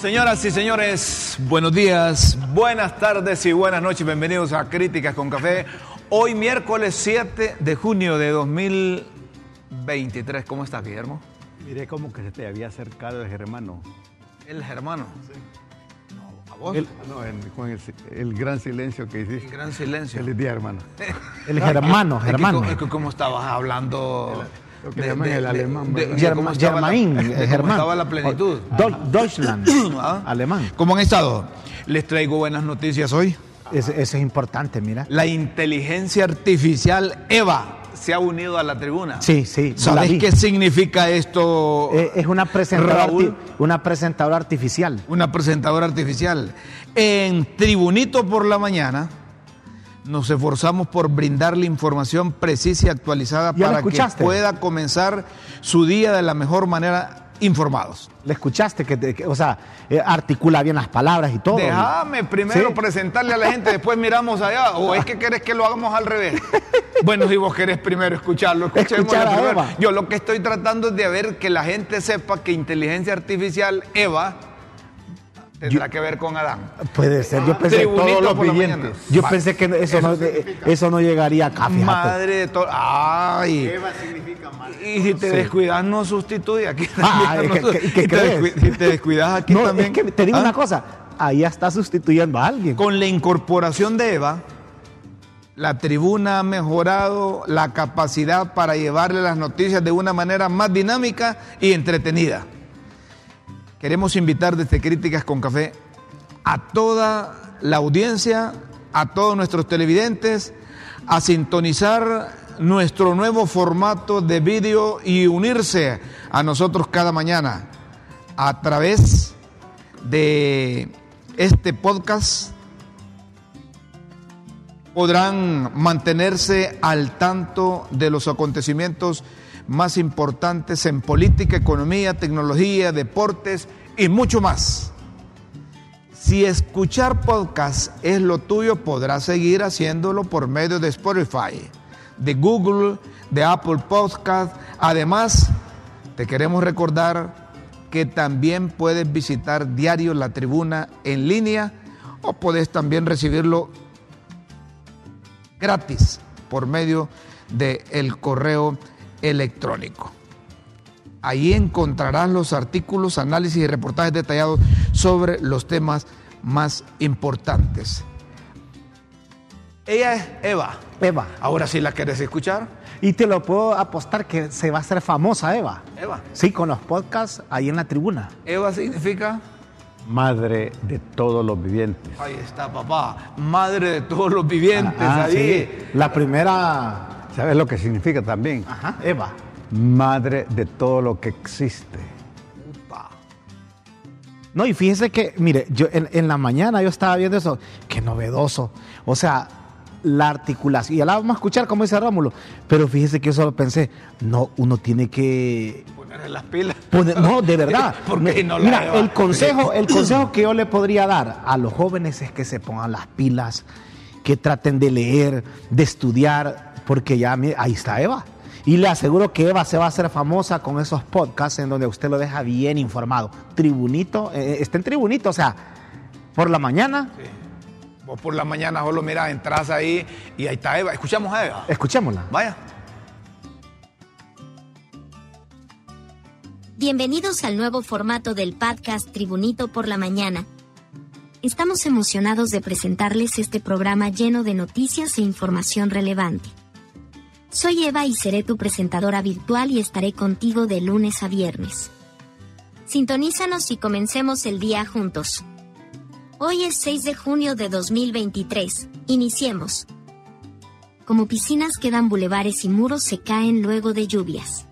Señoras y señores, buenos días, buenas tardes y buenas noches. Bienvenidos a Críticas con Café. Hoy miércoles 7 de junio de 2023. ¿Cómo estás, Guillermo? Miré como que se te había acercado el germano. El hermano. No, ¿A vos? El, no, el, con el, el gran silencio que hiciste. El gran silencio. Feliz día, hermano. El germano, Es que germano. Es que, como estabas hablando... Lo que llaman el alemán, de cómo Germa- estaba la- Germain, de eh, cómo Germán. estaba la plenitud. Do- Deutschland, ¿Ah? alemán. ¿Cómo han estado? Les traigo buenas noticias hoy. Eso, eso es importante, mira. La inteligencia artificial EVA se ha unido a la tribuna. Sí, sí. la ¿Sabes qué significa esto? Eh, es una presentadora, Raúl. una presentadora artificial. Una presentadora artificial. En Tribunito por la mañana nos esforzamos por brindarle información precisa y actualizada ¿Ya la para que pueda comenzar su día de la mejor manera informados. ¿Le escuchaste? Que, te- que- o sea, eh, articula bien las palabras y todo. Déjame primero Sí. presentarle a la gente, después miramos allá. ¿O es que querés que lo hagamos al revés? Bueno, si vos querés primero escucharlo, escuchémoslo Escuchar. Yo lo que estoy tratando es de ver que la gente sepa que inteligencia artificial, Eva, tendrá que ver con Adán. Puede ser. Yo pensé, Tribunito todos los por la billetes. mañana. yo Va. pensé que eso no, eh, eso no llegaría acá, fíjate. Madre de todo. Ay. Eva significa mal. Y si te descuidas, no sustituye aquí. Ah, también, ¿qué- qué- qué si, te crees? si te descuidas aquí No, también. es que te digo ¿Ah? una cosa. Ahí ya está sustituyendo a alguien. Con la incorporación de Eva, la tribuna ha mejorado la capacidad para llevarle las noticias de una manera más dinámica y entretenida. Queremos invitar desde Críticas con Café a toda la audiencia, a todos nuestros televidentes, a sintonizar nuestro nuevo formato de vídeo y unirse a nosotros cada mañana a través de este podcast. Podrán mantenerse al tanto de los acontecimientos más importantes en política, economía, tecnología, deportes y mucho más. Si escuchar podcast es lo tuyo, podrás seguir haciéndolo por medio de Spotify, de Google, de Apple Podcast. Además, te queremos recordar que también puedes visitar diario la tribuna en línea o puedes también recibirlo gratis por medio del correo electrónico. Ahí encontrarás los artículos, análisis y reportajes detallados sobre los temas más importantes. Ella es Eva. Eva. Ahora sí la quieres escuchar. Y te lo puedo apostar que se va a hacer famosa, Eva. Eva. Sí, con los podcasts ahí en la tribuna. Eva significa, Madre de todos los vivientes. ahí está papá, madre de todos los vivientes. Ah, ahí. sí. La primera. ¿Sabes lo que significa también? Ajá, Eva. Madre de todo lo que existe. Upa. No, y fíjese que, mire, yo en, en la mañana yo estaba viendo eso, qué novedoso. O sea, la articulación, y ya la vamos a escuchar como dice Rómulo, pero fíjese que yo solo pensé, no, uno tiene que Ponerle las pilas. poner, no, de verdad. Porque no Mira, el consejo, el consejo que yo le podría dar a los jóvenes es que se pongan las pilas, que traten de leer, de estudiar, porque ya mire, ahí está Eva. Y le aseguro que Eva se va a hacer famosa con esos podcasts en donde usted lo deja bien informado. Tribunito, eh, está en Tribunito, o sea, por la mañana, Vos por la mañana solo mirás, entras ahí y ahí está Eva. Escuchamos a Eva. escuchémosla. Vaya. Bienvenidos al nuevo formato del podcast Tribunito por la Mañana. Estamos emocionados de presentarles este programa lleno de noticias e información relevante. Soy Eva y seré tu presentadora virtual y estaré contigo de lunes a viernes. Sintonízanos y comencemos el día juntos. Hoy es 6 de junio de 2023. Iniciemos. Como piscinas quedan bulevares y muros se caen luego de lluvias.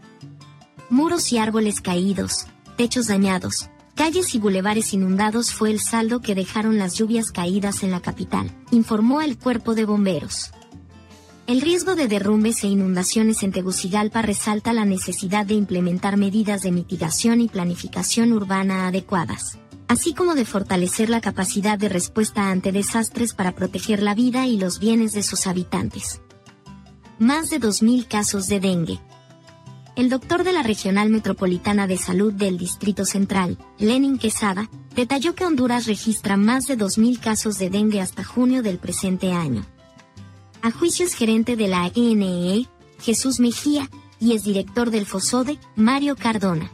Muros y árboles caídos, techos dañados, calles y bulevares inundados fue el saldo que dejaron las lluvias caídas en la capital, informó el cuerpo de bomberos. El riesgo de derrumbes e inundaciones en Tegucigalpa resalta la necesidad de implementar medidas de mitigación y planificación urbana adecuadas, así como de fortalecer la capacidad de respuesta ante desastres para proteger la vida y los bienes de sus habitantes. Más de 2.000 casos de dengue. El doctor de la Regional Metropolitana de Salud del Distrito Central, Lenin Quesada, detalló que Honduras registra más de 2.000 casos de dengue hasta junio del presente año a juicio es gerente de la ENE, Jesús Mejía, y es director del FOSODE, Mario Cardona.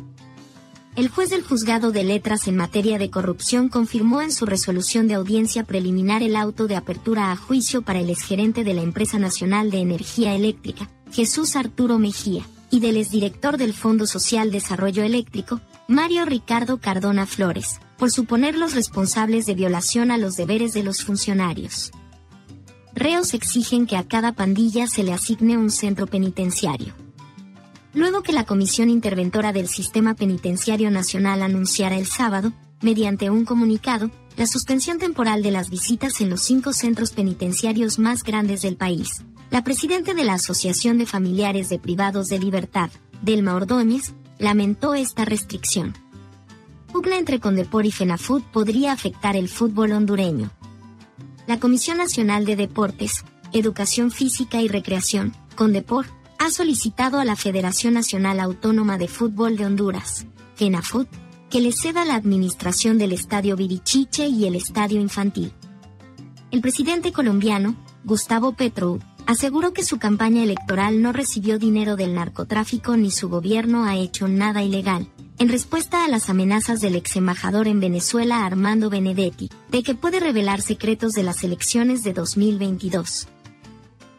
El juez del juzgado de letras en materia de corrupción confirmó en su resolución de audiencia preliminar el auto de apertura a juicio para el exgerente de la Empresa Nacional de Energía Eléctrica, Jesús Arturo Mejía, y del exdirector del Fondo Social Desarrollo Eléctrico, Mario Ricardo Cardona Flores, por suponerlos responsables de violación a los deberes de los funcionarios reos exigen que a cada pandilla se le asigne un centro penitenciario. Luego que la Comisión Interventora del Sistema Penitenciario Nacional anunciara el sábado, mediante un comunicado, la suspensión temporal de las visitas en los cinco centros penitenciarios más grandes del país, la presidenta de la Asociación de Familiares de Privados de Libertad, Delma Ordóñez, lamentó esta restricción. Pugna entre Condepor y FENAFUT podría afectar el fútbol hondureño, la Comisión Nacional de Deportes, Educación Física y Recreación, CONDEPOR, ha solicitado a la Federación Nacional Autónoma de Fútbol de Honduras, FENAFUT, que le ceda la administración del Estadio Virichiche y el Estadio Infantil. El presidente colombiano, Gustavo Petro, aseguró que su campaña electoral no recibió dinero del narcotráfico ni su gobierno ha hecho nada ilegal, en respuesta a las amenazas del ex embajador en Venezuela Armando Benedetti, de que puede revelar secretos de las elecciones de 2022.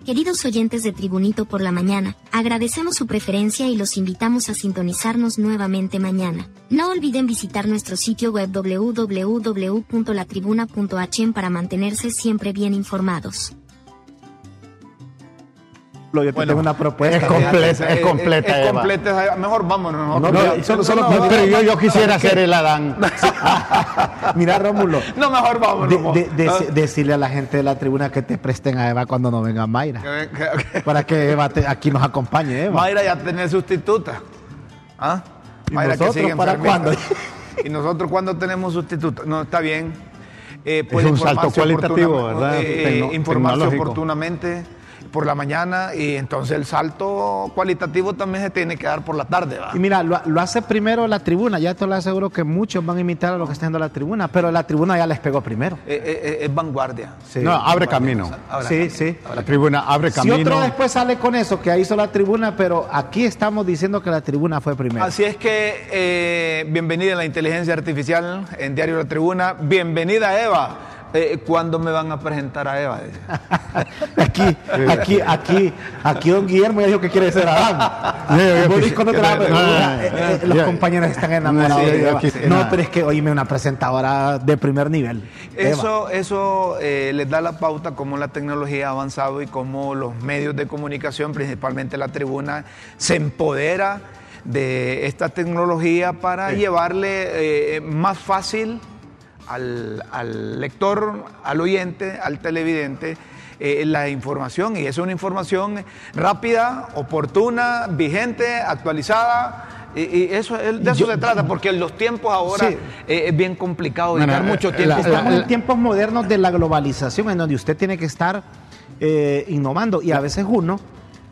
Queridos oyentes de Tribunito por la Mañana, agradecemos su preferencia y los invitamos a sintonizarnos nuevamente mañana. No olviden visitar nuestro sitio web www.latribuna.h para mantenerse siempre bien informados yo te tengo una propuesta. Es completa, es, completa. Es, completa, mejor vámonos. No, no, solo, solo, no, pero yo, yo quisiera ser el Adán. Mira, Rómulo. No, mejor vámonos. De, de, de, decirle a la gente de la tribuna que te presten a Eva cuando no venga Mayra. Okay. Para que Eva te, aquí nos acompañe, Eva. Mayra ya tiene sustituta. ¿Ah? ¿Y Mayra nosotros, que sigue para cuándo? ¿Y nosotros cuándo tenemos sustituta? No, está bien. Eh, es un salto cualitativo, ¿verdad? Eh, informarse oportunamente por la mañana y entonces el salto cualitativo también se tiene que dar por la tarde. ¿va? Y mira, lo, lo, hace primero la tribuna, ya te lo aseguro que muchos van a imitar a lo que está haciendo la tribuna, pero la tribuna ya les pegó primero. Eh, eh, eh, es vanguardia. Sí. No, abre camino. Abre sí, camino. sí. La tribuna abre camino. Si otro después sale con eso, que hizo la tribuna, pero aquí estamos diciendo que la tribuna fue primero. Así es que eh, bienvenida a la inteligencia artificial en Diario La Tribuna. Bienvenida, Eva. Eh, ¿Cuándo me van a presentar a Eva? aquí, aquí, aquí, aquí don Guillermo ya dijo que quiere ser Adán. Los compañeros están enamorados de Eva. No, pero es que oíme una presentadora de primer nivel. Eso, eso eh, les da la pauta cómo la tecnología ha avanzado y cómo los medios de comunicación, principalmente la tribuna, se empodera de esta tecnología para sí. llevarle eh, más fácil al, al, lector, al oyente, al televidente, eh, la información. Y es una información rápida, oportuna, vigente, actualizada. Y, y eso, de eso Yo, se trata, porque en los tiempos ahora sí. eh, es bien complicado dedicar bueno, mucho tiempo. La, Estamos en tiempos modernos de la globalización, en donde usted tiene que estar eh, innovando. Y a veces uno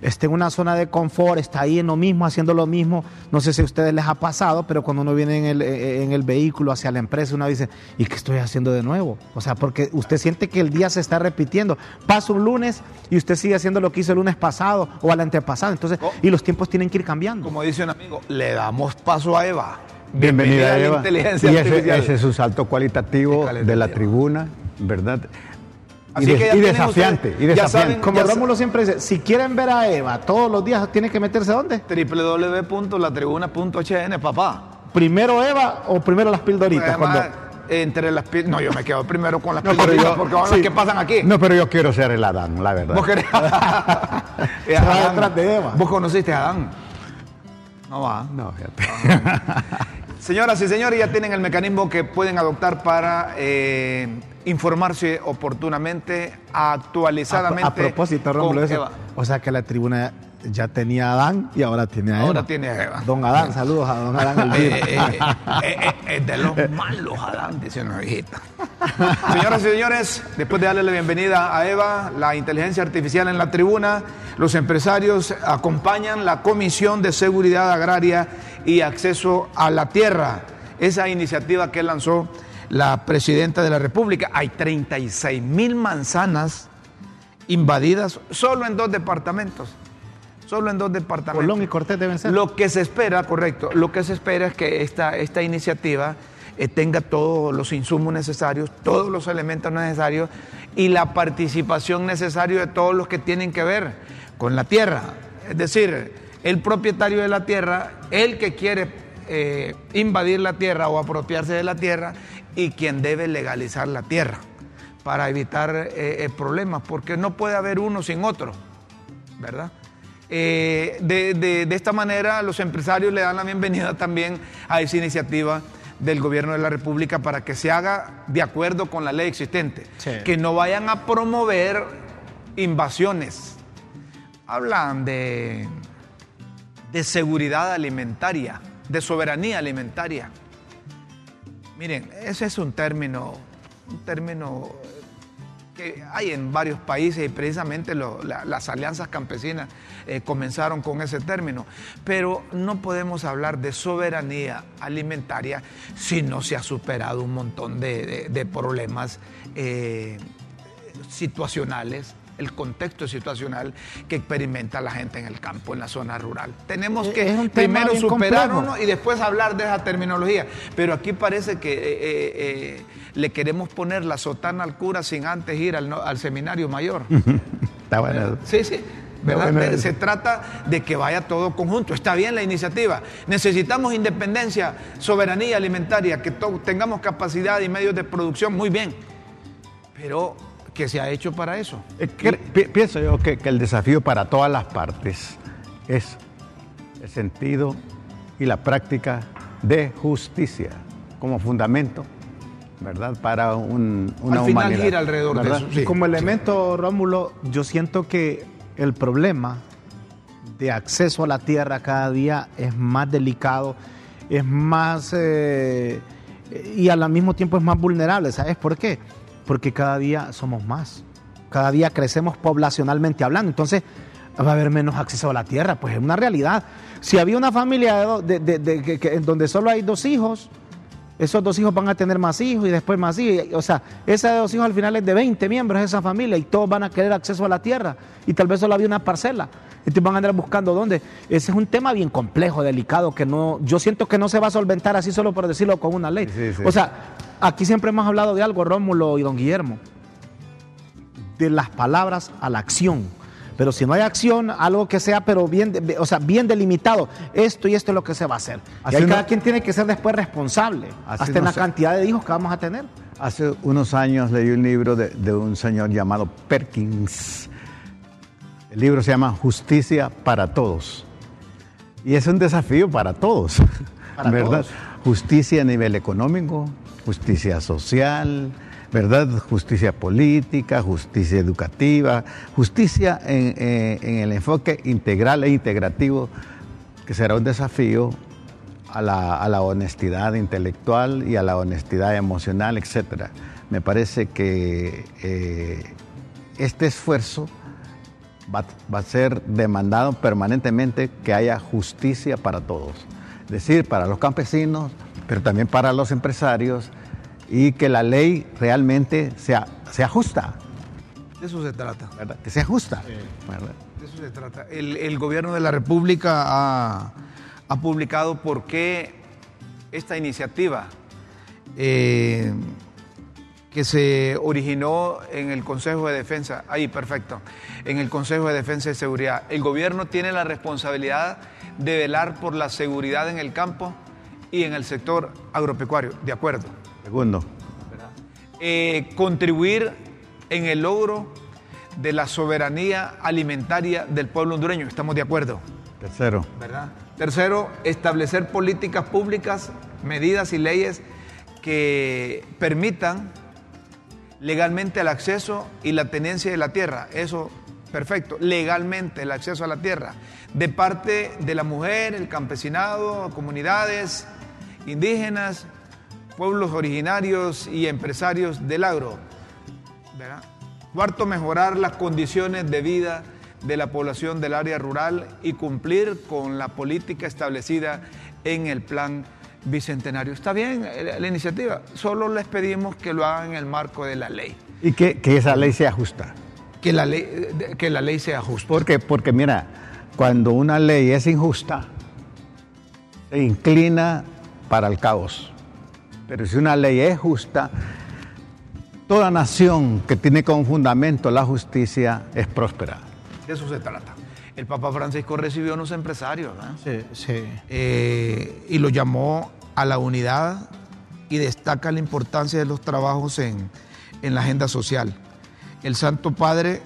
está en una zona de confort, está ahí en lo mismo, haciendo lo mismo. No sé si a ustedes les ha pasado, pero cuando uno viene en el, en el vehículo hacia la empresa, uno dice, ¿y qué estoy haciendo de nuevo? O sea, porque usted siente que el día se está repitiendo. Pasa un lunes y usted sigue haciendo lo que hizo el lunes pasado o al antepasado. Entonces, oh. y los tiempos tienen que ir cambiando. Como dice un amigo, le damos paso a Eva. Bienvenida, Bienvenida a Eva. inteligencia y ese, ese, es un salto cualitativo de la tribuna, ¿verdad? Así y, de, que y, desafiante, ustedes, y, desafiante, saben, Como Rómulo siempre dice, si quieren ver a Eva todos los días, ¿tienen que meterse a dónde? www.latribuna.hn, papá. ¿Primero Eva o primero las pildoritas? Además, entre las No, yo me quedo primero con las no, porque son las que pasan aquí. No, pero yo quiero ser el Adán, la verdad. ¿Vos querés? ¿Vos conociste a Adán? No va. No, Señoras y señores, ya tienen el mecanismo que pueden adoptar para eh, informarse oportunamente, actualizadamente. A, propósito, Rómulo, o sea que la tribuna ya tenía a Adán y ahora tiene a Eva. Ahora tiene a Eva. Don Adán, saludos a don Adán. El eh, eh, eh, de los malos Adán, dice una viejita. Señoras y señores, después de darle la bienvenida a Eva, la inteligencia artificial en la tribuna, los empresarios acompañan la Comisión de Seguridad Agraria y Acceso a la Tierra. Esa iniciativa que lanzó la presidenta de la República. Hay 36 mil manzanas invadidas solo en dos departamentos solo en dos departamentos. Colón y Cortés deben ser. Lo que se espera, correcto, lo que se espera es que esta, esta iniciativa eh, tenga todos los insumos necesarios, todos los elementos necesarios y la participación necesaria de todos los que tienen que ver con la tierra. Es decir, el propietario de la tierra, el que quiere eh, invadir la tierra o apropiarse de la tierra y quien debe legalizar la tierra para evitar eh, problemas, porque no puede haber uno sin otro, ¿verdad? Eh, de, esta manera los empresarios le dan la bienvenida también a esa iniciativa del gobierno de la República para que se haga de acuerdo con la ley existente, que no vayan a promover invasiones. Hablan de, de seguridad alimentaria, de soberanía alimentaria. Miren, ese es un término, un término que hay en varios países y precisamente las alianzas campesinas eh, comenzaron con ese término. Pero no podemos hablar de soberanía alimentaria si no se ha superado un montón de, problemas eh, situacionales el contexto situacional que experimenta la gente en el campo, en la zona rural. Tenemos que primero superar uno y después hablar de esa terminología. Pero aquí parece que eh, le queremos poner la sotana al cura sin antes ir al, al seminario mayor. Está bueno. Sí, sí. Se trata de que vaya todo conjunto. Está bien la iniciativa. Necesitamos independencia, soberanía alimentaria, que tengamos capacidad y medios de producción, muy bien. Pero ¿qué se ha hecho para eso? pienso yo que, el desafío para todas las partes es el sentido y la práctica de justicia como fundamento ¿verdad? Para un, una Al final gira alrededor de eso. Y como elemento, Rómulo, yo siento que el problema de acceso a la tierra cada día es más delicado, es más... Eh, y al mismo tiempo es más vulnerable. ¿Sabes por qué? Porque cada día somos más. Cada día crecemos poblacionalmente hablando. Entonces va a haber menos acceso a la tierra. Pues es una realidad. Si había una familia de, donde solo hay dos hijos, esos dos hijos van a tener más hijos y después más hijos. O sea, esos dos hijos al final es de 20 miembros de esa familia y todos van a querer acceso a la tierra y tal vez solo había una parcela. Entonces van a andar buscando dónde. Ese es un tema bien complejo, delicado, que no, yo siento que no se va a solventar así solo por decirlo con una ley. O sea, aquí siempre hemos hablado de algo, Rómulo y don Guillermo, de las palabras a la acción. Pero si no hay acción, algo que sea, pero bien, o sea, bien delimitado, esto y esto es lo que se va a hacer. y cada quien tiene que ser después responsable, hasta en la cantidad de hijos que vamos a tener. Hace unos años leí un libro de, un señor llamado Perkins. El libro se llama Justicia para Todos. Y es un desafío para todos, ¿verdad? Justicia a nivel económico, justicia social, ¿verdad? Justicia política, justicia educativa, justicia en, el enfoque integral e integrativo, que será un desafío a la, honestidad intelectual y a la honestidad emocional, etc. Me parece que eh, este esfuerzo va, va, a ser demandado permanentemente que haya justicia para todos, es decir, para los campesinos, pero también para los empresarios, y que la ley realmente sea, se ajusta. De eso se trata. ¿verdad? Que se ajusta. De eso se trata. El, gobierno de la República ha, publicado por qué esta iniciativa eh, que se originó en el Consejo de Defensa, ahí perfecto, en el Consejo de Defensa y Seguridad. El gobierno tiene la responsabilidad de velar por la seguridad en el campo y en el sector agropecuario, de acuerdo. Segundo, eh, contribuir en el logro de la soberanía alimentaria del pueblo hondureño. ¿Estamos de acuerdo? Tercero. ¿Verdad? Tercero, establecer políticas públicas, medidas y leyes que permitan legalmente el acceso y la tenencia de la tierra. Eso, perfecto. Legalmente el acceso a la tierra. De parte de la mujer, el campesinado, comunidades indígenas, pueblos originarios y empresarios del agro. ¿verdad? Cuarto, mejorar las condiciones de vida de la población del área rural y cumplir con la política establecida en el plan bicentenario. Está bien la iniciativa, solo les pedimos que lo hagan en el marco de la ley. Y que, que esa ley sea justa. Que la ley, que la ley sea justa. Porque, porque mira, cuando una ley es injusta, se inclina para el caos. Pero si una ley es justa, toda nación que tiene como fundamento la justicia es próspera. De eso se trata. El Papa Francisco recibió a unos empresarios ¿verdad? Sí, sí. Eh, y lo llamó a la unidad y destaca la importancia de los trabajos en, en la agenda social. El Santo Padre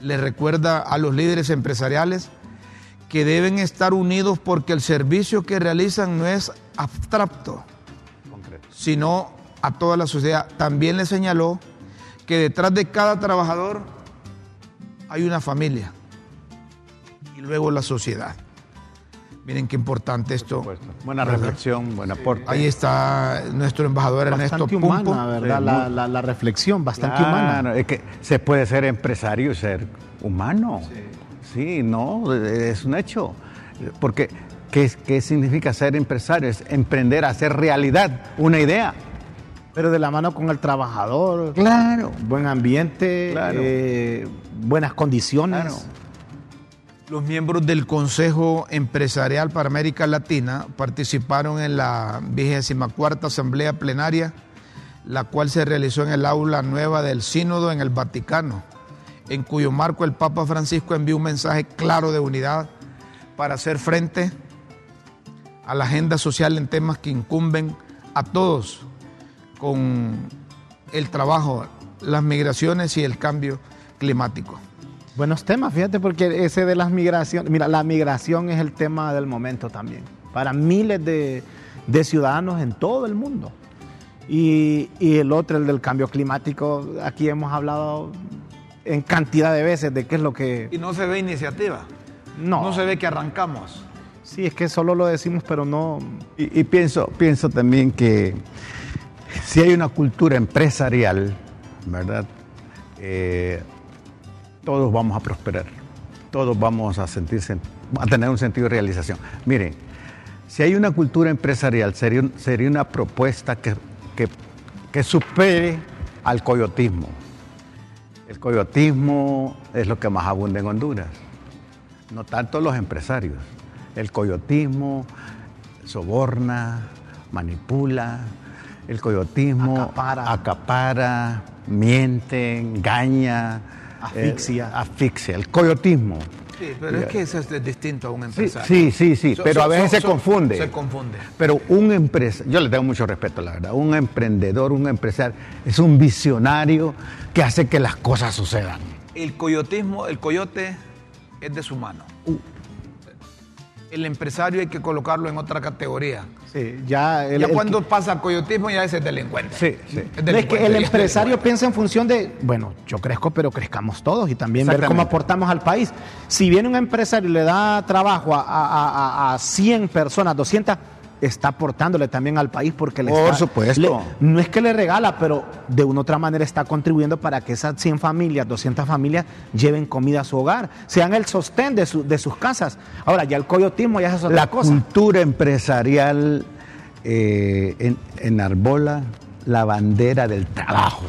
le recuerda a los líderes empresariales que deben estar unidos porque el servicio que realizan no es abstracto, sino a toda la sociedad. También le señaló que detrás de cada trabajador hay una familia y luego la sociedad. Miren qué importante esto. Buena reflexión, buen aporte. Ahí está nuestro embajador Ernesto Bastante Pumpo. humana, ¿verdad? Sí, la, la- la reflexión, bastante Claro, humana. Es que se puede ser empresario y ser humano. Sí, no, es un hecho. Porque, ¿qué, significa ser empresario? Es emprender, hacer realidad una idea. Pero de la mano con el trabajador. Claro. Buen ambiente, Claro. eh, buenas condiciones. Claro. Los miembros del Consejo Empresarial para América Latina participaron en la 24 Asamblea Plenaria, la cual se realizó en el aula nueva del Sínodo en el Vaticano, en cuyo marco el Papa Francisco envió un mensaje claro de unidad para hacer frente a la agenda social en temas que incumben a todos con el trabajo, las migraciones y el cambio climático. Buenos temas, fíjate, porque ese de las migraciones, mira, la migración es el tema del momento también, para miles de, de ciudadanos en todo el mundo. Y, y el otro, el del cambio climático, aquí hemos hablado en cantidad de veces de qué es lo que... Y no se ve iniciativa. No. No se ve que arrancamos. Sí, es que solo lo decimos, pero no... Y, pienso, pienso también que si hay una cultura empresarial, ¿verdad? Eh, todos vamos a prosperar, todos vamos a sentirse, a tener un sentido de realización. Miren, si hay una cultura empresarial, sería, sería una propuesta que, que, que supere al coyotismo. El coyotismo es lo que más abunda en Honduras, no tanto los empresarios. El coyotismo soborna, manipula, el coyotismo Acapara. acapara, miente, engaña, Asfixia. eh, asfixia, el coyotismo. Sí, pero es que eso es distinto a un Sí, empresario. sí, sí, sí, So- pero so- a veces so- se confunde. Se confunde. Pero un empresario, yo le tengo mucho respeto, la verdad, un emprendedor, un empresario, es un visionario que hace que las cosas sucedan. El coyotismo, el coyote es de su mano. Uh. El empresario hay que colocarlo en otra categoría. Sí, ya el- ya el cuando que- pasa coyotismo ya ese es delincuente. Sí, sí. Es No, es delincuente, que el empresario piensa en función de, bueno, yo crezco, pero crezcamos todos y también ver cómo aportamos al país. Si viene un empresario y le da trabajo a, a- a- a 100 personas, 200, está aportándole también al país porque le Por está- supuesto. le- no es que le regala, pero de una u otra manera está contribuyendo para que esas 100 familias, 200 familias lleven comida a su hogar, sean el sostén de, su- de sus casas. Ahora, ya el coyotismo ya es otra La cosa. cultura empresarial eh, en- enarbola la bandera del trabajo.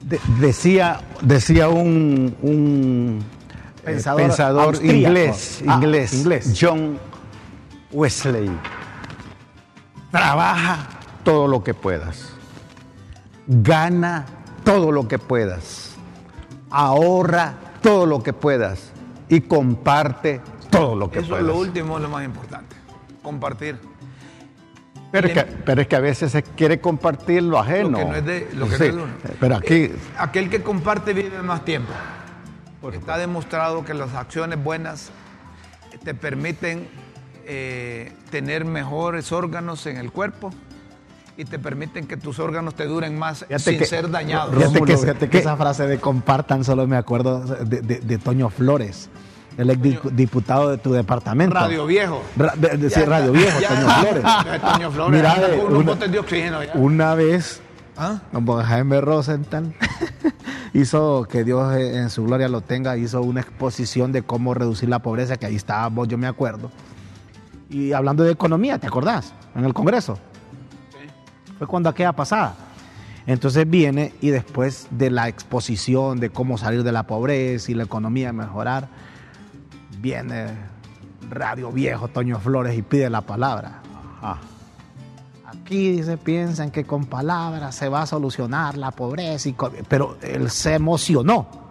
De- decía, decía un, un, eh, Pensador inglés, Ah, inglés, inglés. John Wesley. Trabaja todo lo que puedas. Gana todo lo que puedas. Ahorra todo lo que puedas. Y comparte todo lo que Eso es puedas. lo último, lo más importante. Compartir. Pero es, que, pero es que a veces se quiere compartir lo ajeno. Lo que no es de, lo que Sí, no es de uno. Pero aquí, Eh, aquel que comparte vive más tiempo. Está demostrado que las acciones buenas te permiten eh, tener mejores órganos en el cuerpo y te permiten que tus órganos te duren más Fíjate sin que- ser dañados. Fíjate Rómulo, que- fíjate que, esa frase de compartan solo me acuerdo de, de- de Toño Flores, el ex di- diputado de tu departamento. Radio Viejo. Ra- de- de- sí, Ya Radio. Viejo, Ya Toño está. Flores. Ya, Toño Flores. Mira, una- de oxígeno ya. Una vez, ¿Ah? don Jaime Rosenthal hizo, que Dios eh, en su gloria lo tenga, hizo una exposición de cómo reducir la pobreza, que ahí estábamos, yo me acuerdo. Y hablando de economía, ¿te acordás? En el Congreso. Fue cuando aquella pasada. Entonces viene y después de la exposición de cómo salir de la pobreza y la economía mejorar, viene Radio Viejo, Toño Flores y pide la palabra. ah, Aquí dice, piensan que con palabras se va a solucionar la pobreza, y pero él se emocionó.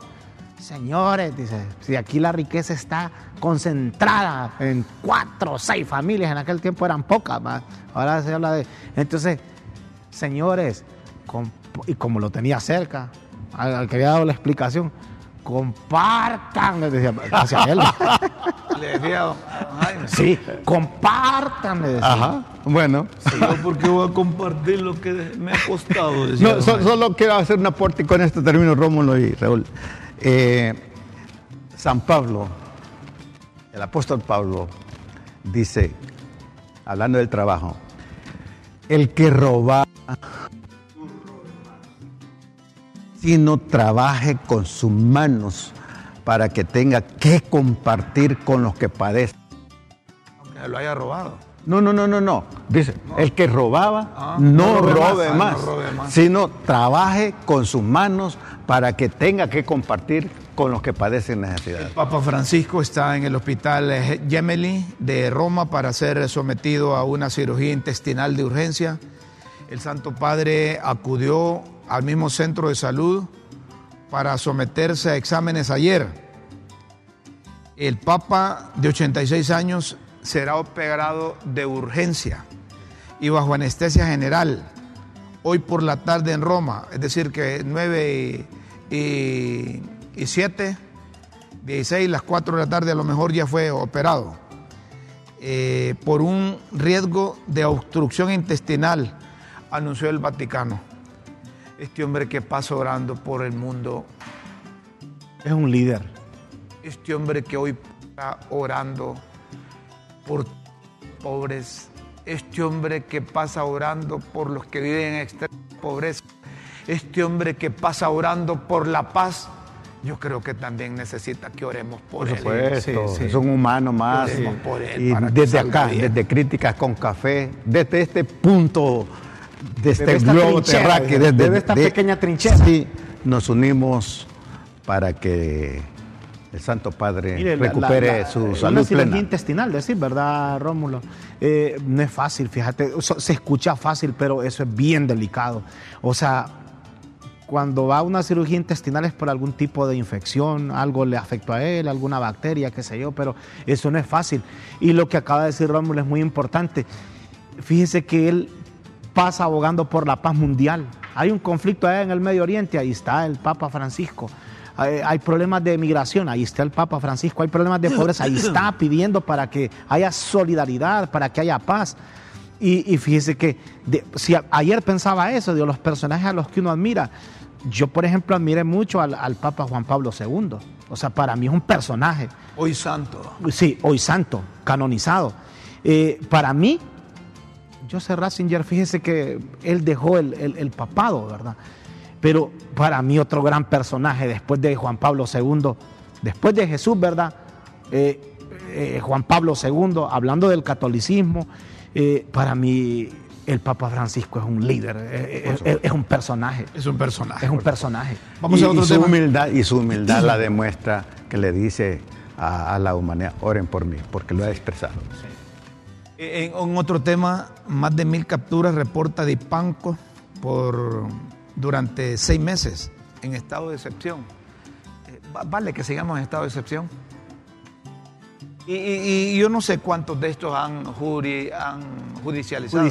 Señores, dice, si aquí la riqueza está concentrada en cuatro o seis familias, en aquel tiempo eran pocas, más. ahora se habla de... Entonces, señores, com- y como lo tenía cerca, al, al que había dado la explicación, compartan, le decía hacia él. Le decía a don Jaime. sí, compartan, le decía. ajá, bueno. Yo porque voy a compartir lo que me ha costado. decía No, so- solo quiero hacer un aporte y con esto termino Rómulo y Raúl. Eh, San Pablo, el apóstol Pablo, dice, hablando del trabajo, el que roba, sino trabaje con sus manos para que tenga que compartir con los que padecen. Aunque lo haya robado. No, no, no, no, no. Dice, el que robaba Ah, no, no robe más, más, no robe más. sino trabaje con sus manos para que tenga que compartir con los que padecen necesidad. Papa Francisco está en el hospital Gemelli de Roma para ser sometido a una cirugía intestinal de urgencia. El Santo Padre acudió al mismo centro de salud para someterse a exámenes ayer. El Papa de 86 años será operado de urgencia y bajo anestesia general hoy por la tarde en Roma, es decir, que 9 y, y, y 7, 16, las 4 de la tarde a lo mejor ya fue operado eh, por un riesgo de obstrucción intestinal, anunció el Vaticano. Este hombre que pasa orando por el mundo, Es un líder. este hombre que hoy está orando por pobres, este hombre que pasa orando por los que viven en extrema pobreza, este hombre que pasa orando por la paz, yo creo que también necesita que oremos por, Por él. supuesto, Sí, sí. es un humano más. Oremos y- por él desde acá, bien. desde Críticas con Café, desde este punto, este Desde esta globo terráqueo, desde- desde, desde esta de- pequeña trinchera. Sí, nos unimos para que el Santo Padre Mire, recupere la- la- su una salud cirugía plena. intestinal, decir, ¿verdad, Rómulo? Eh, no es fácil, fíjate, se escucha fácil, pero eso es bien delicado. O sea, cuando va a una cirugía intestinal es por algún tipo de infección, algo le afectó a él, alguna bacteria, qué sé yo, pero eso no es fácil. Y lo que acaba de decir Rómulo es muy importante. Fíjese que él pasa abogando por la paz mundial. Hay un conflicto allá en el Medio Oriente, ahí está el Papa Francisco. Hay, hay problemas de migración, ahí está el Papa Francisco. Hay problemas de pobreza, ahí está pidiendo para que haya solidaridad, para que haya paz. Y, y fíjese que de- si a- ayer pensaba eso, de los personajes a los que uno admira. Yo, por ejemplo, admiré mucho al, al Papa Juan Pablo II. O sea, para mí es un personaje. Hoy santo. Sí, hoy santo, canonizado. Eh, para mí, Joseph Ratzinger, fíjese que él dejó el, el- el papado, ¿verdad? Pero para mí otro gran personaje después de Juan Pablo II, después de Jesús, ¿verdad? Eh, eh, Juan Pablo II, hablando del catolicismo, eh, para mí el Papa Francisco es un líder, es un personaje, Es un personaje. es un personaje. Vamos y, a otro y su tema. humildad y su humildad la demuestra que le dice a, a la humanidad oren por mí porque lo ha expresado En, en otro tema, más de mil capturas reporta Dipanco por durante seis meses en estado de excepción. Eh, va- Vale que sigamos en estado de excepción. Y, y- y yo no sé cuántos de estos han, juri- han judicializado.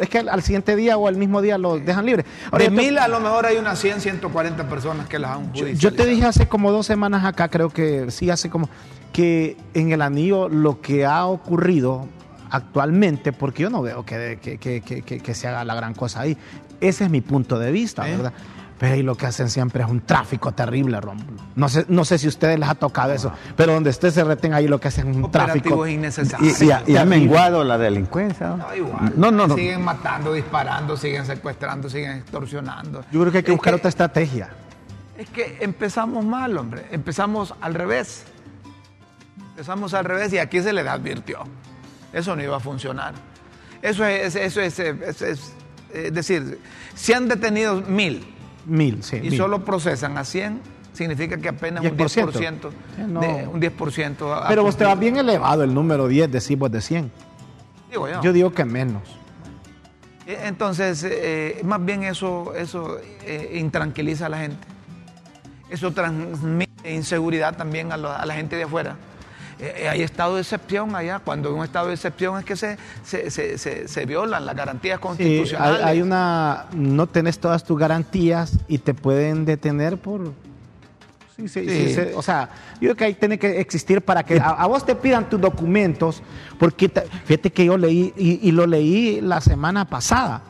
Es que al, al siguiente día o al mismo día lo dejan libre. Ahora, de mil a lo mejor hay unas 100, 140 personas que las han judicializado. yo te dije hace como dos semanas acá, creo que sí, hace como que en el anillo lo que ha ocurrido actualmente, porque yo no veo que, que- que- que- que- que se haga la gran cosa ahí. Ese es mi punto de vista, ¿Eh? ¿verdad? Pero ahí lo que hacen siempre es un tráfico terrible, Rómulo. No sé, no sé si a ustedes les ha tocado eso, pero donde ustedes se reten ahí lo que hacen es un tráfico. Operativos innecesarios. Y, y ha, y ha menguado la delincuencia. No, igual. No, no, no. Siguen matando, disparando, siguen secuestrando, siguen extorsionando. Yo creo que hay que Es buscar otra estrategia. Es que empezamos mal, hombre. Empezamos al revés. Empezamos al revés y aquí se le advirtió. Eso no iba a funcionar. Eso es, eso es, es- es- es decir, si han detenido mil Mil, sí. y mil. solo procesan a 100, significa que apenas un 10%. 10%, Sí, no. de, un 10% ha Pero vos te bien elevado el número 10, decimos de 100. Digo yo. Yo digo que menos. Eh, Entonces, eh, más bien eso, eso eh, intranquiliza a la gente. Eso transmite inseguridad también a, a la gente de afuera. Eh, eh, hay estado de excepción allá. Cuando hay un estado de excepción es que se, se, se- se- se violan las garantías Sí, constitucionales. hay, hay una. No tenés todas tus garantías y te pueden detener por. Sí, sí, sí, Sí. sí, o sea, yo creo que ahí tiene que existir para que a, a vos te pidan tus documentos, porque te- fíjate que yo leí y, y lo leí la semana pasada.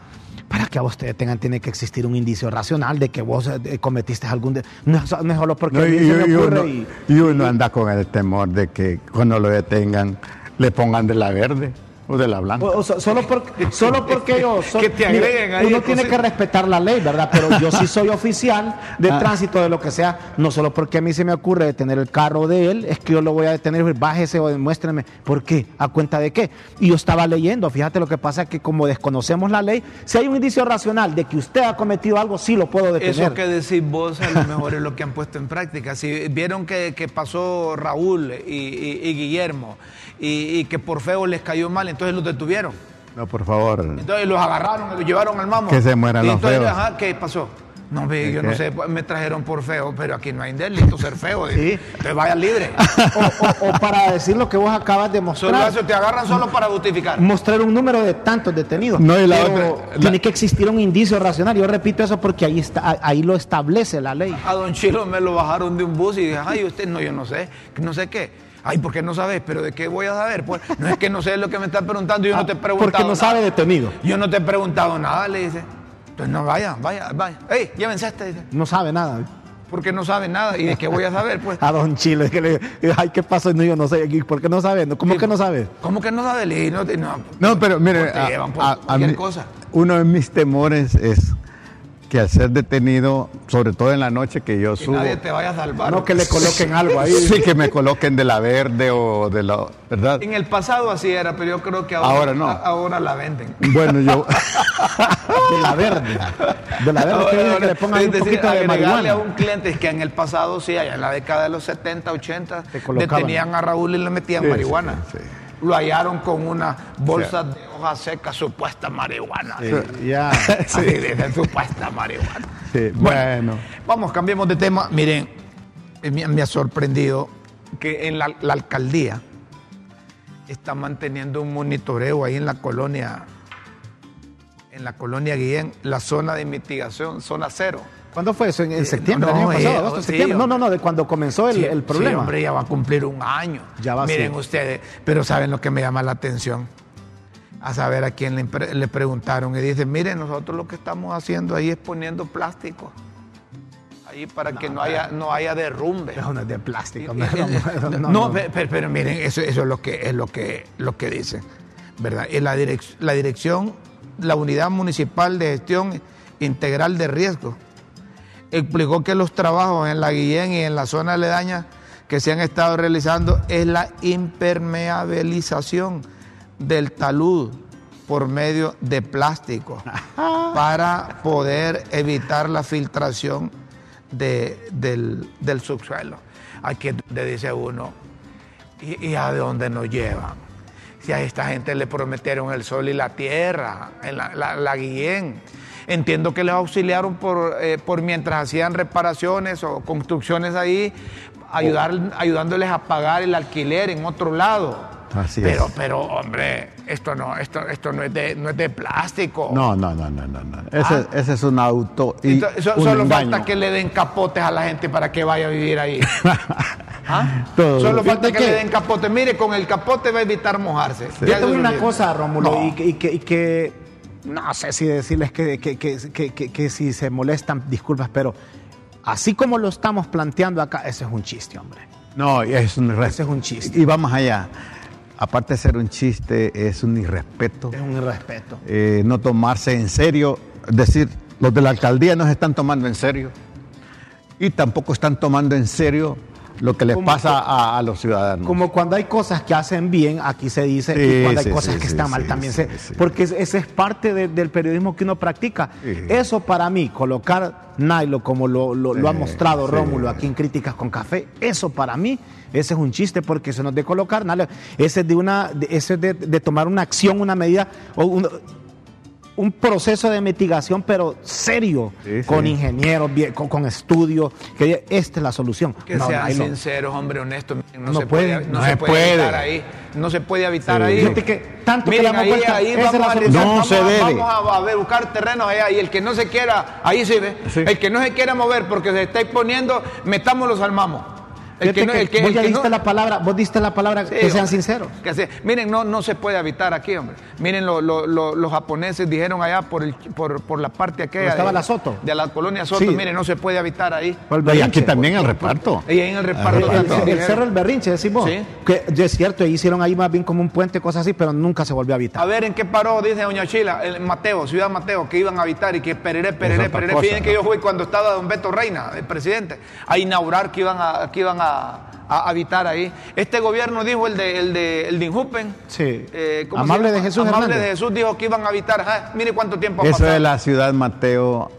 Para que a vos te detengan tiene que existir un indicio racional de que vos eh, cometiste algún... de- no, es- no es solo porque No, a mí y, se me y ocurre uno, y- y uno anda con el temor de que cuando lo detengan le pongan de la verde o de la blanca. O- o so- solo, porque, solo porque yo soy- Que te agreguen ahí uno tiene que respetar la ley, ¿verdad? Pero yo sí soy oficial de Ah. tránsito, de lo que sea. No solo porque a mí se me ocurre detener el carro de él, es que yo lo voy a detener, bájese o demuéstreme. ¿Por qué? ¿A cuenta de qué? Y yo estaba leyendo, fíjate lo que pasa es que como desconocemos la ley, si hay un indicio racional de que usted ha cometido algo, sí lo puedo detener. Eso que decís vos a lo mejor es lo que han puesto en práctica. Si vieron que, que pasó Raúl y, y- y Guillermo y, y que por feo les cayó mal, entonces los detuvieron. No, por favor. Entonces los agarraron y los llevaron al mamo. Que se mueran Y los entonces, feos. ajá, ¿qué pasó? No, ve, ¿Es yo no sé, pues, me trajeron por feo, pero aquí no hay delito ser feo. Sí. dice. Entonces vaya libre. o, o- o para decir lo que vos acabas de Solo mostrar. eso te agarran solo para justificar. mostrar un número de tantos detenidos. No, y la Pero otra- la- tiene que existir un indicio racional. Yo repito eso porque ahí está, ahí lo establece la ley. A don Chilo me lo bajaron de un bus y dije, ay, usted no, yo no sé, no sé qué. Ay, ¿por qué no sabes? ¿Pero de qué voy a saber? Pues no es que no sé lo que me estás preguntando, yo no te he preguntado porque no nada. sabe detenido. Yo no te he preguntado nada, le dice. Entonces no, vaya, vaya, vaya. Ey, llévense a este, dice. No sabe nada. Porque no sabe nada. ¿Y de qué voy a saber? Pues, A don Chile, que le ay, ¿qué pasó? No, yo no sé. ¿Y ¿Por qué no sabe? ¿Cómo que no sabe? ¿Cómo que no sabe? Le dije, no, no, No, pero mire, Pues te a- llevan por a- a cualquier mí- cosa. uno de mis temores es que al ser detenido, sobre todo en la noche que yo que subo, nadie te vaya a salvar. No, que le coloquen algo ahí. sí que me coloquen de la verde o de la, ¿verdad? En el pasado así era, pero yo creo que ahora, Ahora no. a- ahora la venden. Bueno, yo, De la verde. De la verde, que dice que le pongan un decir, poquito de agregarle marihuana. a un cliente es que en el pasado, sí, allá en la década de los 70, 80, Te colocaban. detenían a Raúl y le metían Sí, marihuana. sí, sí. Lo hallaron con una bolsa de hojas secas, supuesta marihuana. Sí, ya. Así dicen, supuesta marihuana. sí, bueno, Vamos, cambiemos de tema. Miren, eh, me, me ha sorprendido que en la, la alcaldía está manteniendo un monitoreo ahí en la colonia, en la colonia Guillén, la zona de mitigación, zona cero. ¿Cuándo fue eso? ¿En, en septiembre? no, ¿El año pasado? eh, agosto, sí, septiembre? No, hombre. no, no, de cuando comenzó el, Sí, el sí, problema. hombre, ya va a cumplir un año. Ya va, Miren ustedes, pero ¿saben lo que me llama la atención? A saber a quién le, pre- le preguntaron y dice, miren, nosotros lo que estamos haciendo ahí es poniendo plástico. Ahí para que no haya, no haya derrumbe. Eso no es de plástico. Y- no, Pero, pero miren, eso, eso es lo que es lo que lo que dicen, ¿verdad? Y la, direc- la dirección, la unidad municipal de gestión integral de riesgo, explicó que los trabajos en la Guillén y en la zona aledaña que se han estado realizando es la impermeabilización del talud por medio de plástico para poder evitar la filtración de- del, del subsuelo. Aquí donde dice uno, ¿y, y a dónde nos llevan? Si a esta gente le prometieron el sol y la tierra, en la, la- la Guillén. Entiendo que les auxiliaron por, eh, por mientras hacían reparaciones o construcciones ahí ayudar, ayudándoles a pagar el alquiler en otro lado. Así pero, es. pero, hombre, esto no, esto, esto no es de, no es de plástico. No, no, no, no, no. no. Ese, ese es un auto y Entonces, so- un solo engaño. falta que le den capotes a la gente para que vaya a vivir ahí. ¿Ah? Todo. Solo falta que, que- le den capote. Mire, con el capote va a evitar mojarse. Yo Ya tengo se una cosa. Rómulo, No. y, que, y que- y que no sé si decirles que, que- que- que- si se molestan, disculpas, pero así como lo estamos planteando acá, ese es un chiste, hombre. No, es un. Ese es un chiste. Y vamos allá. Aparte de ser un chiste, es un irrespeto. Es un irrespeto. Eh, no tomarse en serio. Decir, los de la alcaldía no se están tomando en serio. Y tampoco están tomando en serio lo que les Como- pasa a, a los ciudadanos. Como cuando hay cosas que hacen bien, aquí se dice, Sí, y cuando hay cosas sí, que están mal también se... Porque es- ese es parte de- del periodismo que uno practica. Eso para mí, colocar Nailo como lo, lo- lo ha mostrado. Rómulo aquí en Críticas con Café, eso para mí, ese es un chiste porque eso no es de colocar Nailo, ese es de, una, ese es de, de tomar una acción, una medida, o un, un proceso de mitigación, pero serio, Sí, sí. con ingenieros, con, con estudios, que esta es la solución. Que No, sean Nailo. sinceros, hombre, honestos. Miren, No, No se puede, puede, no no se se puede, puede. evitar ahí. No se puede evitar Sí. ahí. Fíjate que tanto que Miren, ahí, vuelta, ahí es vamos a No vamos se a- debe. Vamos a, a ver, buscar terrenos allá y el que no se quiera, ahí sí ve. Sí. El que no se quiera mover porque se está exponiendo, metámoslos al mamo. El Fíjate que no, que el que, vos el ya que diste no- la palabra, vos diste la palabra Sí, que sean hombre. sinceros. Que miren, no, no se puede habitar aquí, hombre. Miren, lo- lo- lo- los japoneses dijeron allá por, el, por, por la parte aquella. estaba de, la Soto. De la colonia Soto. Sí. miren, no se puede habitar ahí. y aquí también el reparto. Y ahí en el reparto El, el- el. Cerro del Berrinche, decís vos. Sí. Que es cierto, hicieron ahí más bien como un puente, cosas así, pero nunca se volvió a habitar. A ver en qué paró, dice Doña Chila, el Mateo, Ciudad Mateo, que iban a habitar y que pereré, pereré, pereré. Fíjense que yo fui cuando estaba don Beto Reina, el presidente, a inaugurar que iban a, que iban a, a habitar ahí. Este gobierno dijo, el de, el de, el de Injupen, Sí. eh, ¿cómo se Amable de Jesús Amable Hernández. de Jesús dijo que iban a habitar. Ajá, mire cuánto tiempo ha Eso pasado. de la ciudad Mateo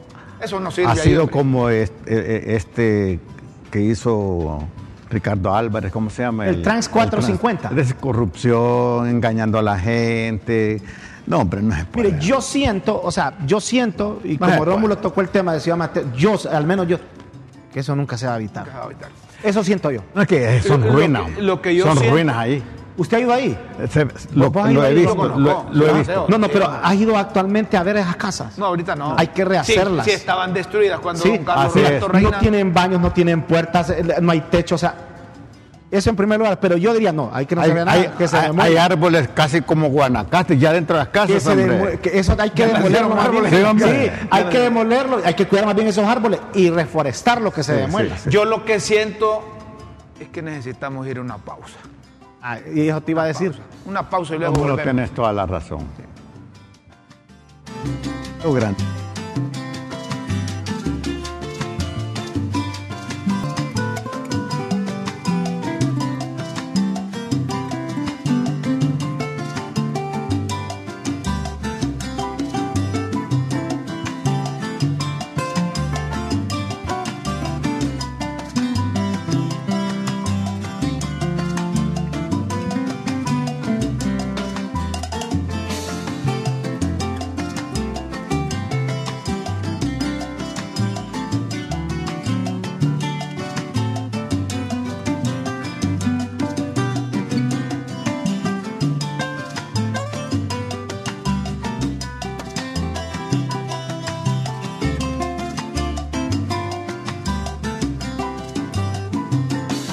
Eso no sirve ha ahí, sido hombre. como este, eh, este que hizo Ricardo Álvarez, ¿cómo se llama? El Trans 450. de corrupción, engañando a la gente. No, hombre, no se puede. Mire, yo siento, o sea, yo siento, y No como se. Rómulo tocó el tema de Ciudad Mateo, yo, al menos yo, que eso nunca se va a evitar. Iban a habitar. Eso siento yo. No es que son Lo- lo ruinas. lo que yo son siento- ruinas ahí. ¿Usted ha ido ahí? Se- lo, ¿Vos has lo ido he visto, Lo lo, conozco, lo he Ciudad visto. Mateo. No, no, pero. ¿has ido actualmente a ver esas casas? No, ahorita no. Hay que rehacerlas. Sí, sí estaban destruidas cuando Sí, don Carlos así Roberto es. Reina... No tienen baños, no tienen puertas, eh, no hay techo, o sea, eso en primer lugar, pero yo diría no, hay que no hay, se nada, hay- que se hay- demuela. hay árboles casi como Guanacaste, ya dentro de las casas, que se hombre. demue- que eso hay que demolerlo más bien. sí. Sí, hay que demolerlo, hay que cuidar más bien esos árboles y reforestar lo que se Sí, demuela. sí, sí. Yo lo que siento es que necesitamos ir a una pausa. Ah, y eso te iba a decir. Una pausa y luego volvemos. tenés toda la razón. Lo grande.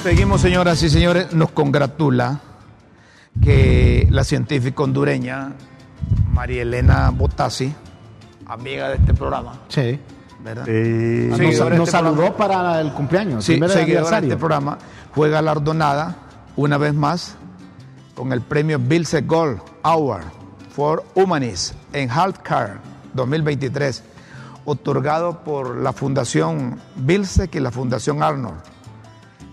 Seguimos, señoras y señores. Nos congratula que la científica hondureña María Elena Botassi, amiga de este programa, Sí. ¿verdad? Sí. Nos, este saludó para el cumpleaños, Sí, seguidora de este programa, fue galardonada una vez más con el premio Bilse Gold Award for Humanism en Healthcare 2023, otorgado por la Fundación Bilsec y la Fundación Arnold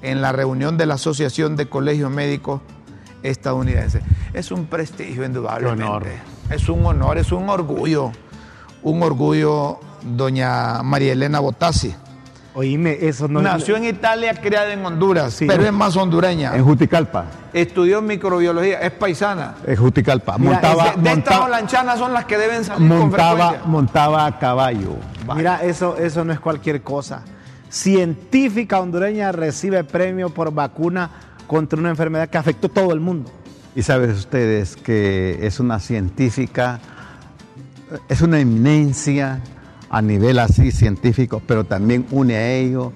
en la reunión de la Asociación de Colegios Médicos Estadounidenses. Es un prestigio, indudablemente. Qué honor. Es un honor, es un orgullo, un orgullo, doña María Elena Botassi. Oíme, eso no Nació en Italia, criada en Honduras, Sí. pero es más hondureña. En Juticalpa. Estudió microbiología, es paisana. En Juticalpa. Mira, montaba, de de estas holanchanas son las que deben salir con montaba, frecuencia. montaba a caballo. Mira, eso, eso no es cualquier cosa. Científica hondureña recibe premio por vacuna contra una enfermedad que afectó todo el mundo. Y saben ustedes que es una científica, es una eminencia a nivel así científico, pero también une a ello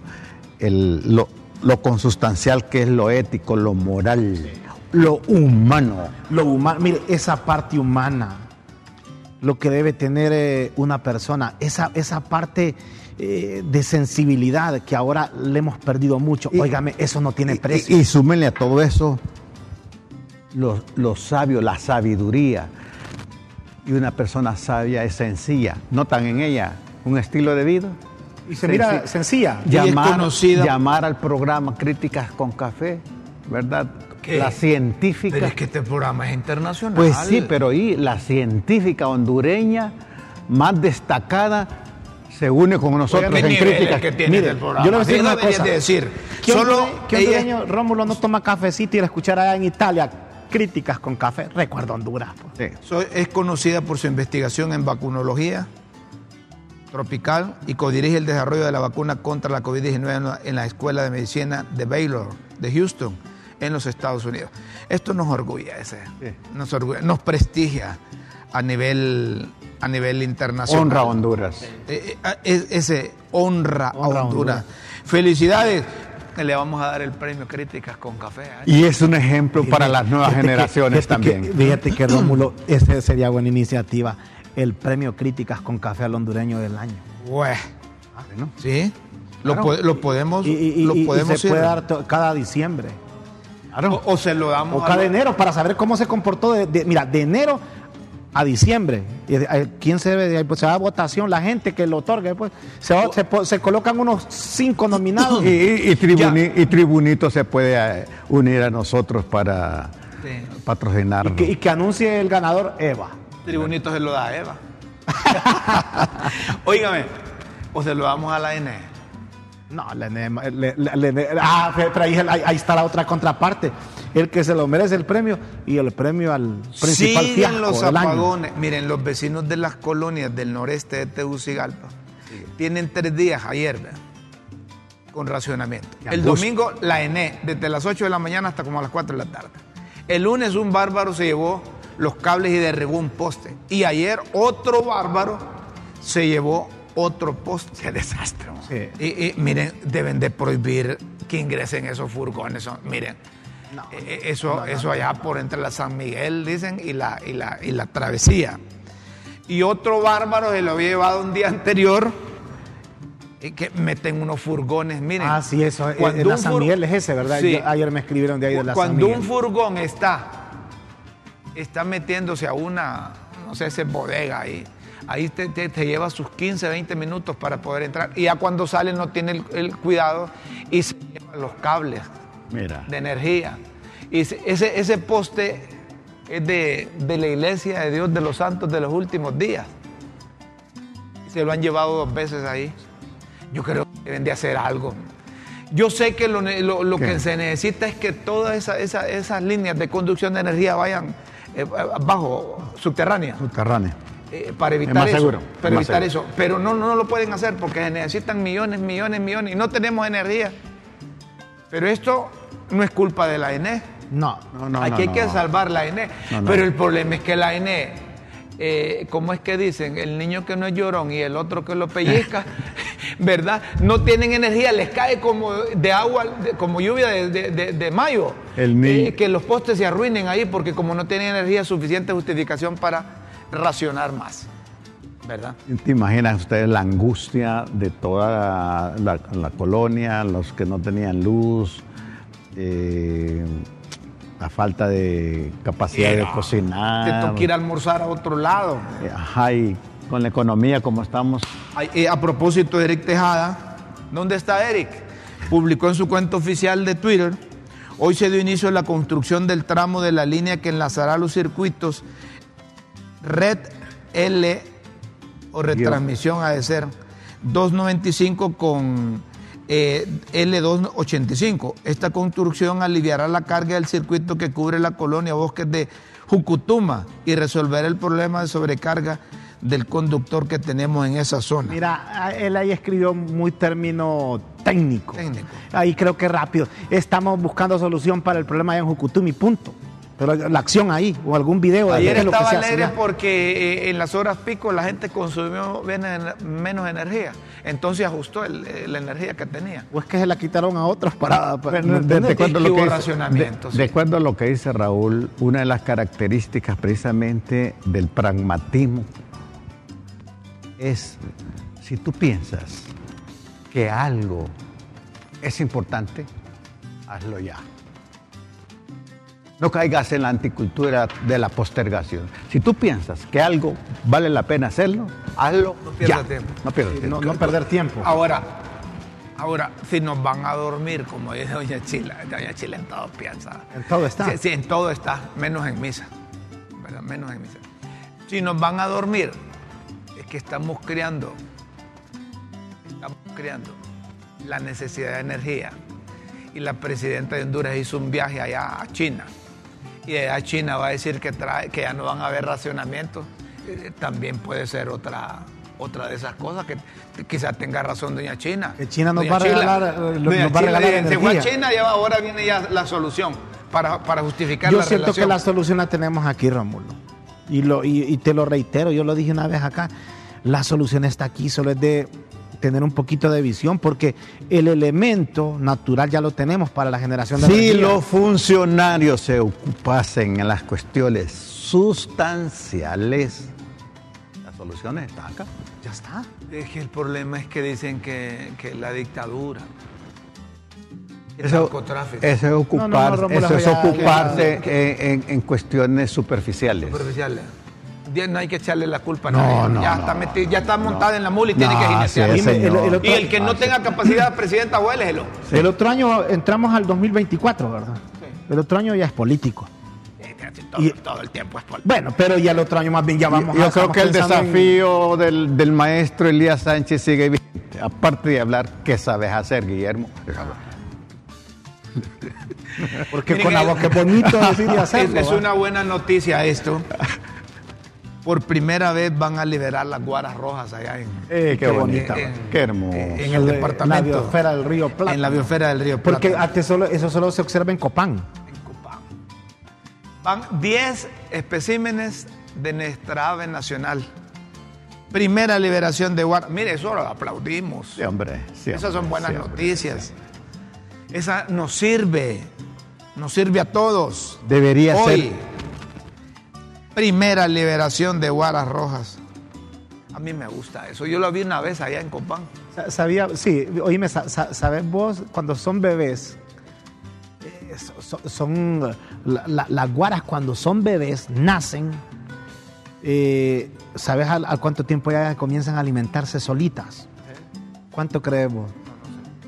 el, lo, lo consustancial que es lo ético, lo moral, lo humano. Lo humano, mire, esa parte humana, lo que debe tener eh, una persona, esa, esa parte eh, de sensibilidad que ahora le hemos perdido mucho. Y- Óigame, eso no tiene Y- precio. Y, y súmenle a todo eso lo, lo sabio, la sabiduría. Y una persona sabia es sencilla. Notan en ella un estilo de vida. Y se mira sencilla. Y es Llamar, conocida- llamar al programa Críticas con Café, ¿verdad? ¿Qué? La científica. Pero es que este programa es internacional. Pues sí, pero y la científica hondureña más destacada se une con nosotros Oiga, en críticas. que tiene Mire, el programa. yo le voy a decir una cosa. de decir. ¿Qué Solo hondureño- qué Rómulo no toma cafecito y ir a escuchar allá en Italia críticas con café? Recuerdo Honduras. pues. Sí. Soy- es conocida por su investigación en vacunología tropical y codirige el desarrollo de la vacuna contra la COVID-19 en la- en la Escuela de Medicina de Baylor, de Houston, en los Estados Unidos. Esto nos orgullece, Sí. nos, orgulle- nos prestigia a nivel, a nivel internacional. Honra a Honduras. Eh, eh, es- ese honra, Honra a Honduras. Honduras. Felicidades. que Le vamos a dar el premio Críticas con Café. ¿eh? Y es un ejemplo para las nuevas Fíjate que- generaciones fíjate que- también. fíjate que Rómulo, esa sería buena iniciativa. El premio Críticas con Café al hondureño del año. Bue- Bueno, ¿Sí? Lo, Claro. po- lo podemos, Y, y- y- lo y podemos se puede dar cada diciembre. Claro. o, o se lo damos O a cada enero para saber cómo se comportó. De, de- mira, de enero a diciembre. Eh, ¿Quién se debe? Pues se da votación, la gente que lo otorgue. Pues, se, colocan unos cinco nominados. Y, y- y Tribuni- y Tribunito se puede eh, unir a nosotros para Sí. patrocinarlo. y, que, y que anuncie el ganador Eva. Tribunito se lo da a Eva. Óigame, o se lo damos a la N. No, le- le- le- ah, pero ahí, ahí- ahí está la otra contraparte. El que se lo merece el premio y el premio al principal Siguen los año. Miren, los vecinos de las colonias del noreste de Tegucigalpa tienen tres días ayer ¿verdad? con racionamiento. El angustia. domingo la ENE, desde las 8 de la mañana hasta como a las 4 de la tarde. El lunes un bárbaro se llevó los cables y derribó un poste. Y ayer otro bárbaro se llevó otro poste. Qué desastre. ¿no? Sí. Y, y miren, deben de prohibir que ingresen esos furgones. son- miren, eh, eso, eso allá por entre la San Miguel, dicen, y la, y la, y la travesía. Y otro bárbaro se lo había llevado un día anterior y que meten unos furgones, miren. Ah, sí, eso. eh, cuando en la San Miguel es ese, ¿verdad? Sí. Yo- ayer me escribieron de ahí de la San Cuando Miguel. un furgón está, está metiéndose a una, no sé, esa bodega ahí, ahí te, te- te lleva sus 15, 20 minutos para poder entrar. Y ya cuando sale no tiene el, el cuidado y se lleva los cables Mira. de energía. Y ese, ese, poste es de, de la iglesia de Dios de los santos de los últimos días. Se lo han llevado dos veces ahí. Yo creo que deben de hacer algo. Yo sé que lo, lo- lo que se necesita es que todas esa- esa- esas líneas de conducción de energía vayan eh, bajo, subterráneas. Subterráneo. Eh, para evitar más eso. seguro, Para es más evitar eso. Pero no, no lo pueden hacer porque se necesitan millones, millones, millones y no tenemos energía. Pero esto no es culpa de la ENE. No. No, no, Aquí no, hay que no. salvar la ENE. No, no. Pero el problema es que la ENE, eh, ¿cómo es que dicen? El niño que no es llorón y el otro que lo pellizca, ¿verdad? No tienen energía, les cae como de agua, de- como lluvia de, de- de- de mayo. El ni- Eh, que los postes se arruinen ahí porque como no tienen energía suficiente justificación para racionar más. ¿Verdad? ¿Te imaginan ustedes la angustia de toda la, la colonia, los que no tenían luz, eh, la falta de capacidad de Te cocinar? toca ir a almorzar a otro lado. Ajá, y con la economía como estamos, Ay, eh, a propósito de Eric Tejada, ¿dónde está Eric? Publicó en su cuenta oficial de Twitter, hoy se dio inicio a la construcción del tramo de la línea que enlazará los circuitos Red L o retransmisión ha de ser 295 con eh, L285. Esta construcción aliviará la carga del circuito que cubre la colonia Bosques de Jucutuma y resolverá el problema de sobrecarga del conductor que tenemos en esa zona. Mira, él ahí escribió muy término técnico. Técnico. Ahí creo que rápido. Estamos buscando solución para el problema allá en Jucutumi, punto. Pero la acción ahí, o algún video de Ayer qué es lo que estaba alegre porque eh, en las horas pico la gente consumió menos energía. Entonces ajustó el- eh, la energía que tenía. O es que se la quitaron a otros para... para ¿me de, de lo que dice- de- de acuerdo a lo que dice Raúl, una de las características precisamente del pragmatismo es si tú piensas que algo es importante, hazlo ya. No caigas en la anticultura de la postergación. Si tú piensas que algo vale la pena hacerlo, hazlo No pierdas tiempo. No pierdas tiempo. No, no perder tiempo. Ahora, ahora, si nos van a dormir, como dice Doña Chila, Doña Chila en todo piensa. En todo está. Sí, sí, en todo está, menos en misa. ¿verdad? Menos en misa. Si nos van a dormir, es que estamos creando, estamos creando la necesidad de energía. Y la presidenta de Honduras hizo un viaje allá a China. Y de China va a decir que, trae, que ya no van a haber racionamientos. Eh, también puede ser otra, otra de esas cosas que quizá tenga razón doña China. Que China nos Doña va a regalar, eh, lo- Doña nos va a regalar dice, Se fue a energía". China y ahora viene ya la solución para, para justificar Yo la siento que la solución la tenemos aquí, Rómulo. Y, lo, y, y te lo reitero, yo lo dije una vez acá, la solución está aquí, solo es de tener un poquito de visión, porque el elemento natural ya lo tenemos para la generación de Si energía. los funcionarios se ocupasen en las cuestiones sustanciales, la solución está acá. Ya está. Es que el problema es que dicen que, que la dictadura, el Eso, narcotráfico, eso es ocupar- No, no, no, Rómulo, eso es ocuparse en, en- en cuestiones superficiales. superficiales. No hay que echarle la culpa a No, nadie. no, ya, no, está meti- ya está montada en la mula y tiene que el- el otro- Y el que no tenga capacidad, presidenta, huéleselo. El otro año entramos al 2024, ¿verdad? El otro año ya es político. Todo, Y- todo el tiempo es por... Bueno, pero ya el otro año más bien ya vamos Yo a- creo que el en- desafío del, del maestro Elías Sánchez sigue vigente. Aparte de hablar, ¿qué sabes hacer, Guillermo? Porque Miren, con la voz que bonito decir y Es, hacerlo. es una buena noticia esto. Por primera vez van a liberar las guaras rojas allá en, Eh, qué, bonita, qué hermoso. en En el la departamento. biosfera del río Plata. en la biosfera del río Plata. Porque antes solo, eso solo se observa en Copán. en Copán. Van 10 especímenes de nuestra ave nacional. Primera liberación de guaras. Mire, eso lo aplaudimos. Sí, hombre. sí, Esas son buenas sí, hombre. noticias. Esa nos sirve. Nos sirve a todos. Debería Hoy, ser. Primera liberación de guaras rojas. A mí me gusta eso. Yo lo vi una vez allá en Copán. Sa- Sabía, sí, oíme, sa- sa- ¿sabes vos cuando son bebés? eh, so- so- son la- la- las guaras cuando son bebés nacen eh, ¿sabes al, al cuánto tiempo ya comienzan a alimentarse solitas? ¿Cuánto crees vos?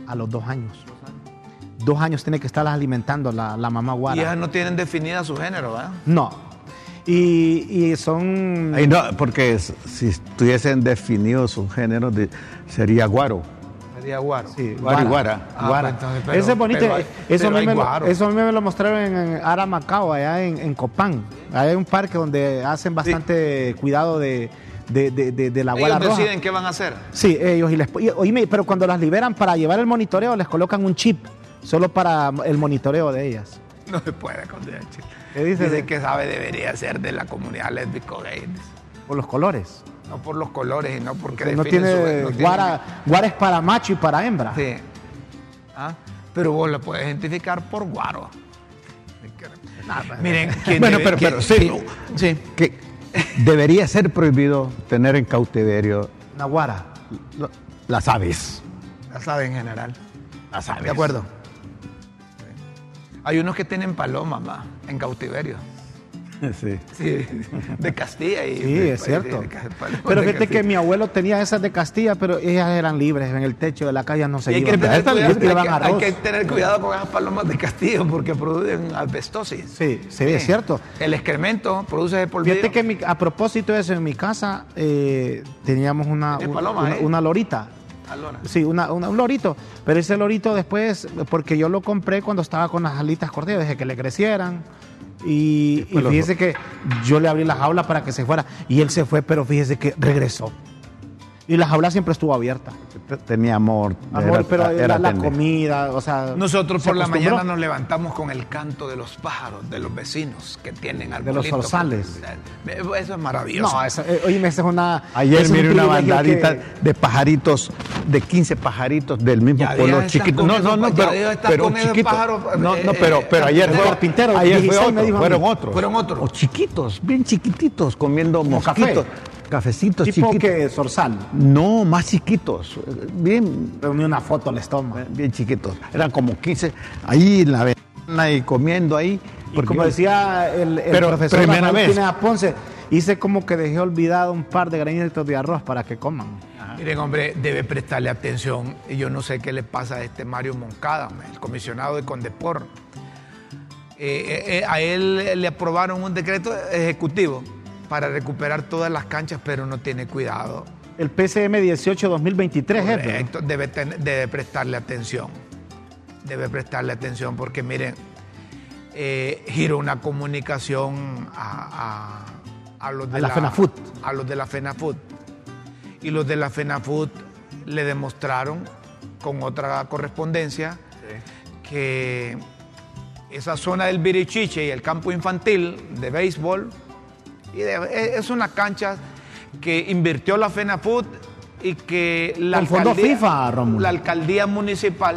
A los dos años. Dos años tiene que estarlas alimentando la, la mamá Y guara. ellas no tienen definida su género, ¿verdad? No. Y, y son... Ay, no, porque si estuviesen definidos sus géneros, de- sería guaro. Sería guaro. Sí, Guaro y guara. Ah, Guara. pues entonces, pero- Eso es bonito. pero hay- eso, pero me lo, eso a mí me lo mostraron en, Aramacao, allá en, en Copán. Hay un parque donde hacen bastante cuidado de, de, de- de- de la guara Ellos roja. deciden qué van a hacer. Sí, ellos. Y les, y, oíme, pero cuando las liberan para llevar el monitoreo, les colocan un chip solo para el monitoreo de ellas. No se puede con derecho. ¿Qué dice? Dice que sabe debería ser de la comunidad lésbico-gay. Por los colores. No por los colores y no porque Que no definen tiene, su- no tiene- guara, guara es para macho y para hembra. Sí. Ah, Pero vos lo puedes identificar por guaro. Miren, ¿quién Bueno, debe- pero, quién- pero sí, sí. que debería ser prohibido tener en cautiverio lo- las aves. La sabe en general. Las aves. ¿De acuerdo? Hay unos que tienen palomas más en cautiverio. Sí. Sí, de Castilla y Sí, de- es cierto. de- de- palomas Pero fíjate que mi abuelo tenía esas de Castilla, pero ellas eran libres en el techo de la calle, no se Y hay que, iban. tener cuidado, hay que- hay arroz. que tener cuidado con esas palomas de Castillo porque producen asbestosis. Sí, sí, es cierto. El excremento produce polvillo. Fíjate que mi- a propósito de eso, en mi casa eh, teníamos una, ¿Tienes un- palomas, una, eh? una lorita. Sí, una- una- un lorito. Pero ese lorito después, porque yo lo compré cuando estaba con las alitas cortadas, dejé que le crecieran. Y, y fíjese que yo le abrí la jaula para que se fuera y él se fue, pero fíjese que regresó. Y la jaula siempre estuvo abierta. Tenía amor. Amor, era- pero era era la comida, o sea. Nosotros se por la mañana nos levantamos con el canto de los pájaros, de los vecinos que tienen los arbolitos. zorzales. Eso es maravilloso. No, eso, eh, oíme, esa es una. Ayer es un miré una privilegio bandadita que- de pajaritos, de 15 pajaritos del mismo Ya color de chiquito. No, no, no, pero, de estar pero No, eh, no, pero, eh, pero ayer fue, carpintero, ayer fue 16 me otro, fueron otros. Fueron otros. O chiquitos, bien chiquititos, comiendo café. mosquitos. Cafecitos tipo chiquitos. que zorzal. No, más chiquitos. Bien, Pero ni una foto les toma. bien chiquitos. Eran como 15 ahí en la ventana y comiendo ahí. Y porque como yo- decía el, el Pero profesor primera vez. Ponce, hice como que dejé olvidado un par de granitos de arroz para que coman. Miren, hombre, debe prestarle atención. Y Yo no sé qué le pasa a este Mario Moncada, el comisionado de Condepor. Eh, eh, eh, a él le aprobaron un decreto ejecutivo para recuperar todas las canchas, pero no tiene cuidado. El PCM 18-2023 es, ¿verdad? Correcto, debe, ten- debe prestarle atención. Debe prestarle atención porque, miren, eh, giró una comunicación a, a- a los de A la FENAFUT. A los de la FENAFUT. Y los de la FENAFUT le demostraron con otra correspondencia que esa zona del Birichiche y el campo infantil de béisbol es una cancha que invirtió la FENAFUT y que la FIFA, Rómulo. la alcaldía municipal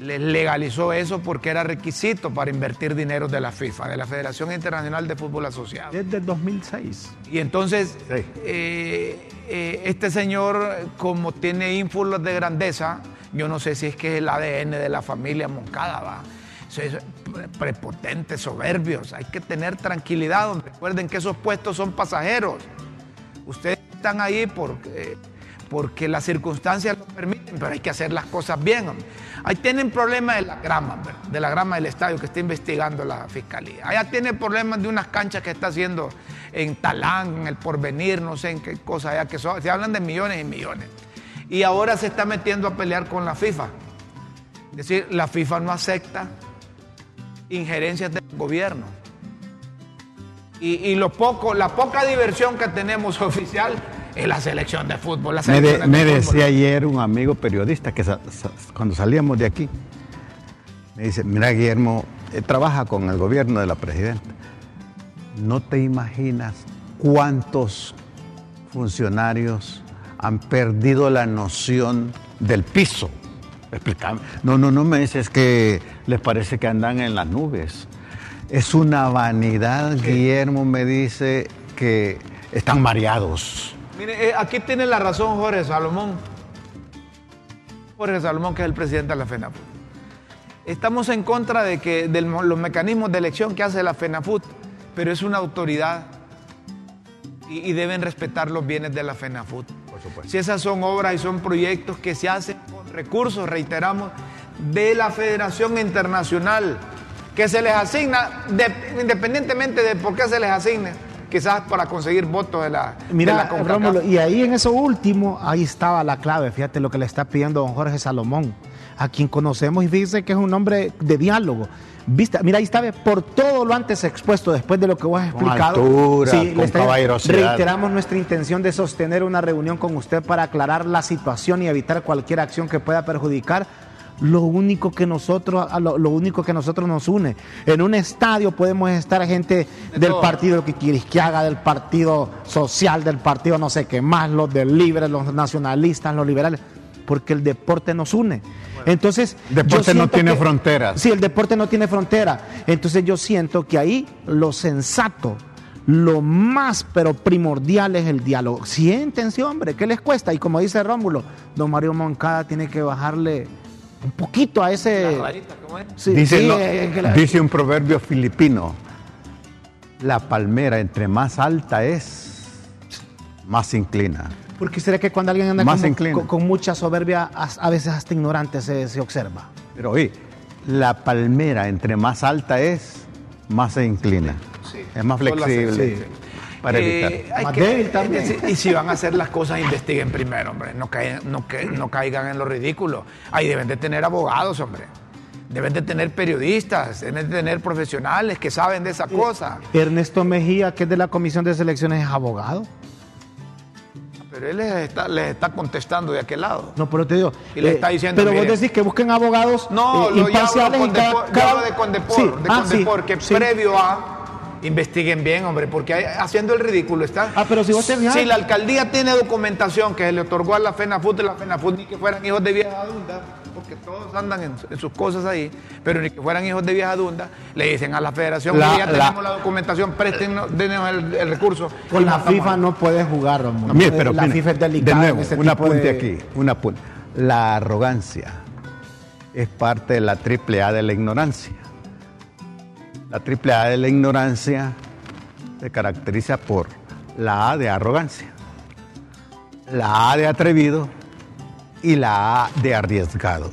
les legalizó eso porque era requisito para invertir dinero de la FIFA, de la Federación Internacional de Fútbol Asociado. Desde el 2006. Y entonces, Sí. eh, eh, este señor, como tiene ínfulos de grandeza, yo no sé si es que es el ADN de la familia Moncada, va. Prepotentes, soberbios. Hay que tener tranquilidad. Recuerden que esos puestos son pasajeros. Ustedes están ahí porque, porque las circunstancias lo permiten, pero hay que hacer las cosas bien. Ahí tienen problemas de la grama, de la grama del estadio que está investigando la fiscalía. Allá tienen problemas de unas canchas que está haciendo en Talán, en el Porvenir, no sé en qué cosa allá que son. Se hablan de millones y millones. Y ahora se está metiendo a pelear con la FIFA. Es decir, la FIFA no acepta injerencias del gobierno. Y, y lo poco, la poca diversión que tenemos oficial es la selección de fútbol. La Me, de- selección me de fútbol. decía ayer un amigo periodista que sa- sa- cuando salíamos de aquí, me dice, mira Guillermo, eh, trabaja con el gobierno de la presidenta. No te imaginas cuántos funcionarios han perdido la noción del piso. Explícame. No, no, no me dices que les parece que andan en las nubes. Es una vanidad, Guillermo me dice que están mareados. Mire, eh, aquí tiene la razón Jorge Salomón. Jorge Salomón, que es el presidente de la FENAFUT. Estamos en contra de que de los mecanismos de elección que hace la FENAFUT, pero es una autoridad y, y deben respetar los bienes de la FENAFUT. Si esas son obras y son proyectos que se hacen recursos, reiteramos, de la Federación Internacional, que se les asigna, de- independientemente de por qué se les asigne, quizás para conseguir votos de la, de la Mira. Rómulo, y ahí en eso último, ahí estaba la clave. Fíjate lo que le está pidiendo don Jorge Salomón, a quien conocemos y fíjese que es un hombre de diálogo. Vista, mira, ahí está, por todo lo antes expuesto, después de lo que vos has Con explicado. altura, le con está- caballerosidad. Reiteramos nuestra intención de sostener una reunión con usted para aclarar la situación y evitar cualquier acción que pueda perjudicar lo único que nosotros, lo, lo único que nosotros nos une. En un estadio podemos estar gente del todo. partido que quieres que haga, del partido social, del partido no sé qué más, los del libre, los nacionalistas, los liberales, porque el deporte nos une. Entonces, Deporte no tiene que- fronteras. Sí, el deporte no tiene frontera. Entonces yo siento que ahí lo sensato, lo más pero primordial es el diálogo. Siéntense, hombre, ¿qué les cuesta? Y como dice Rómulo, don Mario Moncada tiene que bajarle un poquito a ese... Sí, dice, sí, no, eh, que la- dice un proverbio filipino, la palmera entre más alta es, más se inclina. Porque será que cuando alguien anda Más con, con mucha soberbia, a, veces hasta ignorante se, se observa. Pero oye, la palmera entre más alta es, más se inclina. Es más flexible. sí. Para Eh, evitar. hay Más que- débil también. decir, y si van a hacer las cosas, investiguen primero, hombre. No, caigan, no, que- no caigan en lo ridículo. Ahí deben de tener abogados, hombre. Deben de tener periodistas, deben de tener profesionales que saben de esa cosa. Ernesto Mejía, que es de la Comisión de Selecciones, es abogado. Pero él les está, les está contestando de aquel lado. No, pero te digo. Y le eh, está diciendo, Pero vos decís que busquen abogados No, eh, lo imparciales con en cada- de Condepor, Sí, de ah, sí, Condepor, que sí. previo a investiguen bien, hombre, porque hay- haciendo el ridículo está. Ah, pero si vos te fijas- Si la alcaldía tiene documentación que se le otorgó a la FENAFUT y la FENAFUT ni que fueran hijos de viejas adultas, porque todos andan en, en sus cosas ahí, pero ni que fueran hijos de viejas adultas, le dicen a la federación, La- "Mire, ya la- tenemos la documentación, préstenos, denos el, el recurso. Con la FIFA no puedes jugar, Ramón. Mire, pero la mire, FIFA es de delicada. nuevo, en ese un apunte de- aquí, un apunte. La arrogancia es parte de la triple A de la ignorancia. La triple A de la ignorancia se caracteriza por la A de arrogancia, la A de atrevido y la A de arriesgado.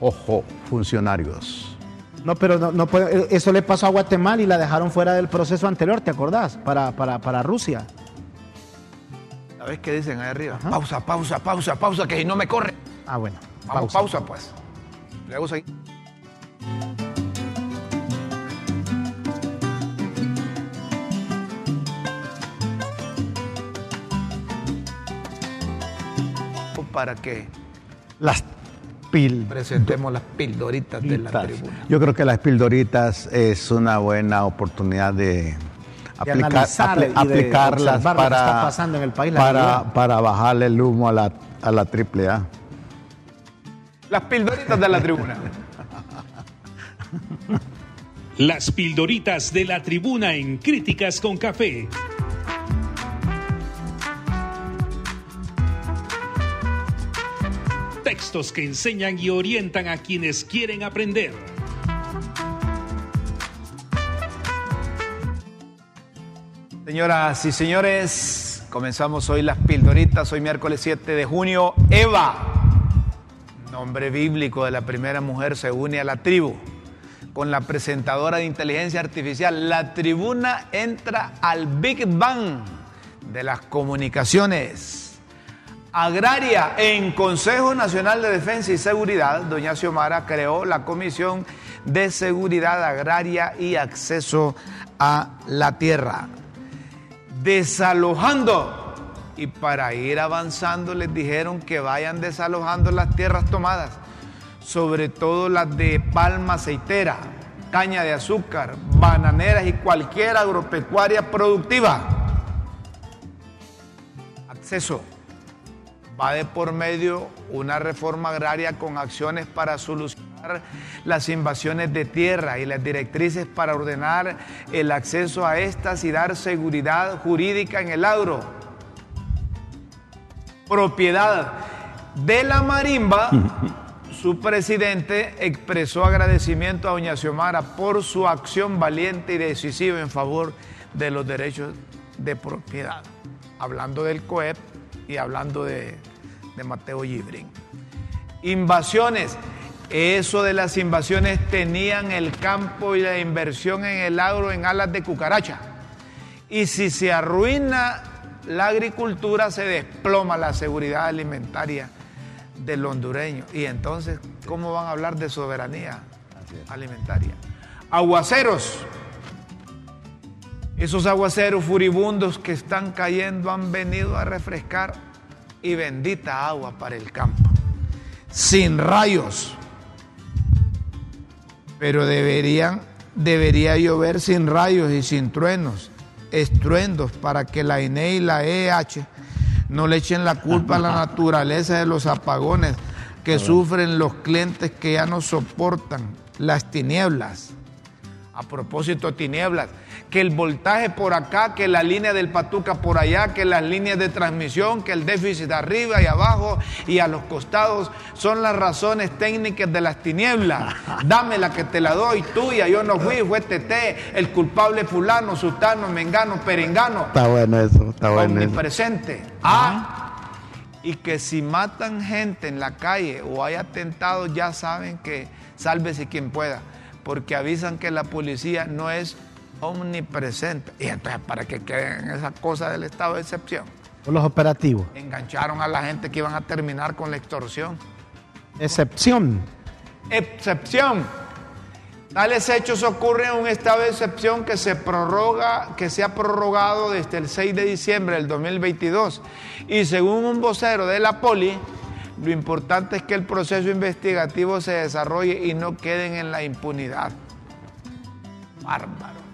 Ojo, funcionarios. No, pero no, no puede- eso le pasó a Guatemala y la dejaron fuera del proceso anterior, ¿te acordás? Para, para, para Rusia. ¿Sabes qué dicen ahí arriba? Pausa, pausa, pausa, pausa, que si no me corre. Ah, bueno. Vamos, pausa, pues. Luego seguimos. Para que Las pil. presentemos las pildoritas de la tribuna. Yo creo que las pildoritas es una buena oportunidad de, aplicar- de aplicarlas lo que para, está pasando en el país, la para, para bajarle el humo a la, a la triple A. Las pildoritas de la tribuna. Las pildoritas de la tribuna en Críticas con Café. Textos que enseñan y orientan a quienes quieren aprender. Señoras y señores, comenzamos hoy las pildoritas, hoy miércoles 7 de junio. Eva, nombre bíblico de la primera mujer, se une a la tribu con la presentadora de inteligencia artificial. La tribuna entra al Big Bang de las comunicaciones. Agraria en Consejo Nacional de Defensa y Seguridad, doña Xiomara creó la Comisión de Seguridad Agraria y Acceso a la Tierra desalojando. Y para ir avanzando les dijeron que vayan desalojando las tierras tomadas, sobre todo las de palma aceitera, caña de azúcar, bananeras y cualquier agropecuaria productiva. Acceso. Va de por medio una reforma agraria con acciones para solucionar las invasiones de tierra y las directrices para ordenar el acceso a estas y dar seguridad jurídica en el agro. Propiedad de la marimba, su presidente expresó agradecimiento a doña Xiomara por su acción valiente y decisiva en favor de los derechos de propiedad. Hablando del COEP y hablando de, de Mateo Gibrin. Invasiones. Eso de las invasiones tenían el campo y la inversión en el agro en alas de cucaracha. Y si se arruina la agricultura, se desploma la seguridad alimentaria del hondureño. Y entonces, ¿cómo van a hablar de soberanía alimentaria? Aguaceros. Esos aguaceros furibundos que están cayendo han venido a refrescar y bendita agua para el campo. Sin rayos. Pero deberían, debería llover sin rayos y sin truenos, estruendos, para que la INE y la EH no le echen la culpa a la naturaleza de los apagones que sufren los clientes que ya no soportan las tinieblas. A propósito, tinieblas, que el voltaje por acá, que la línea del patuca por allá, que las líneas de transmisión, que el déficit arriba y abajo y a los costados son las razones técnicas de las tinieblas. Dame la que te la doy, tuya, yo no fui, fue Tete, el culpable fulano, sutano, mengano, perengano, Está bueno eso, está bueno omnipresente. Ah, y que si matan gente en la calle o hay atentados, ya saben que sálvese quien pueda, porque avisan que la policía no es omnipresente. Y entonces, ¿para qué queden esas cosas del estado de excepción? Por los operativos. Engancharon a la gente que iban a terminar con la extorsión. Excepción. excepción. Tales hechos ocurren en un estado de excepción que se prorroga, que se ha prorrogado desde el 6 de diciembre del 2022. Y según un vocero de la Poli, lo importante es que el proceso investigativo se desarrolle y no queden en la impunidad. Bárbaro.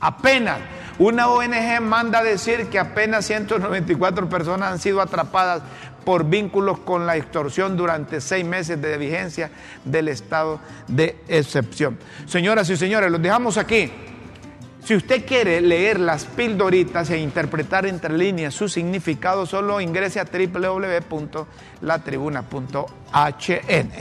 Apenas una ONG manda a decir que apenas 194 personas han sido atrapadas por vínculos con la extorsión durante seis meses de vigencia del estado de excepción. Señoras y señores, los dejamos aquí. Si usted quiere leer las pildoritas e interpretar entre líneas su significado, solo ingrese a www.latribuna.hn.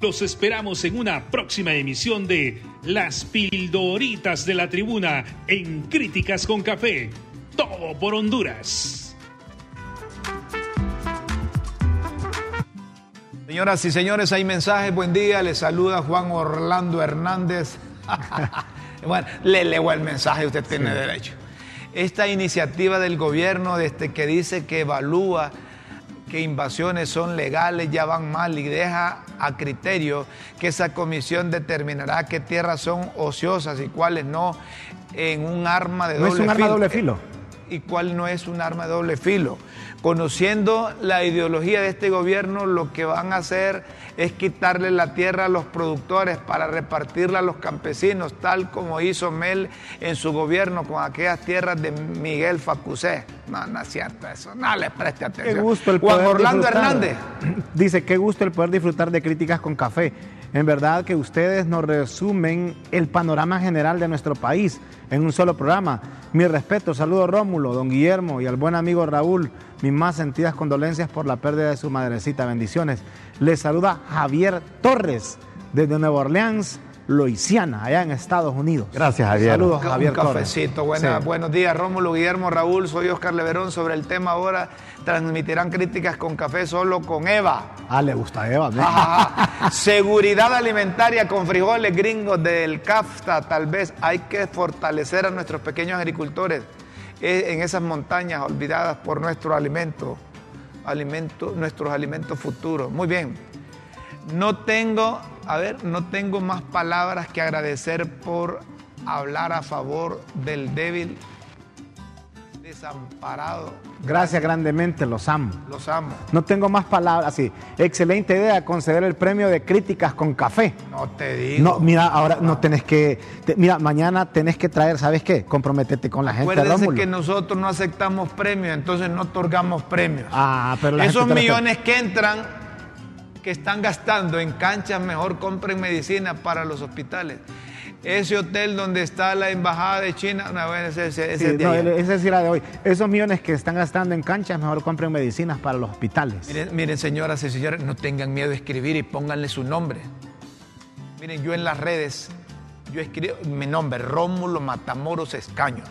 Los esperamos en una próxima emisión de Las Pildoritas de la Tribuna en Críticas con Café. Todo por Honduras. Señoras y señores, hay mensajes. Buen día. Les saluda Juan Orlando Hernández. bueno, le leo el mensaje, usted tiene derecho. Esta iniciativa del gobierno, desde que dice que evalúa que invasiones son legales ya van mal y deja a criterio que esa comisión determinará qué tierras son ociosas y cuáles no en un arma de ¿No doble es un arma filo. doble filo? Y cuál no es un arma de doble filo. Conociendo la ideología de este gobierno, lo que van a hacer es quitarle la tierra a los productores para repartirla a los campesinos, tal como hizo Mel en su gobierno con aquellas tierras de Miguel Facusé. No, no es cierto eso. No le preste atención. Qué gusto el Juan Orlando disfrutar. Hernández. Dice, qué gusto el poder disfrutar de críticas con café. En verdad que ustedes nos resumen el panorama general de nuestro país en un solo programa. Mi respeto, saludo Rómulo, don Guillermo y al buen amigo Raúl. Mis más sentidas condolencias por la pérdida de su madrecita. Bendiciones. Les saluda Javier Torres desde Nueva Orleans, Luisiana, allá en Estados Unidos. Gracias, Javier. Saludos, Un Javier Torres. cafecito. Buena- Sí. Buenos días, Rómulo, Guillermo, Raúl. Soy Oscar Leverón. Sobre el tema ahora, transmitirán críticas con café solo con Eva. Ah, le gusta a Eva. Seguridad alimentaria con frijoles gringos del CAFTA. Tal vez hay que fortalecer a nuestros pequeños agricultores eh, en esas montañas olvidadas por nuestro alimento, alimento, nuestros alimentos futuros. Muy bien. No tengo, a ver, no tengo más palabras que agradecer por hablar a favor del débil, desamparado. Gracias grandemente, los amo. Los amo. No tengo más palabras. Sí, excelente idea conceder el premio de críticas con café. No te digo. No, mira, ahora no tenés que. te- mira, mañana tenés que traer, ¿sabes qué? Comprométete con la gente, Acuérdense que nosotros no aceptamos premios, entonces no otorgamos premios. Ah, pero la Esos gente millones que entran, que están gastando en canchas, mejor compren medicina para los hospitales. Ese hotel donde está la embajada de China, no, ese, ese- ese Sí, no, de hoy. Esos millones que están gastando en canchas, mejor compren medicinas para los hospitales. Miren, miren, señoras y señores, no tengan miedo de escribir y pónganle su nombre. Miren, yo en las redes, yo escribo mi nombre, Rómulo Matamoros Escaño.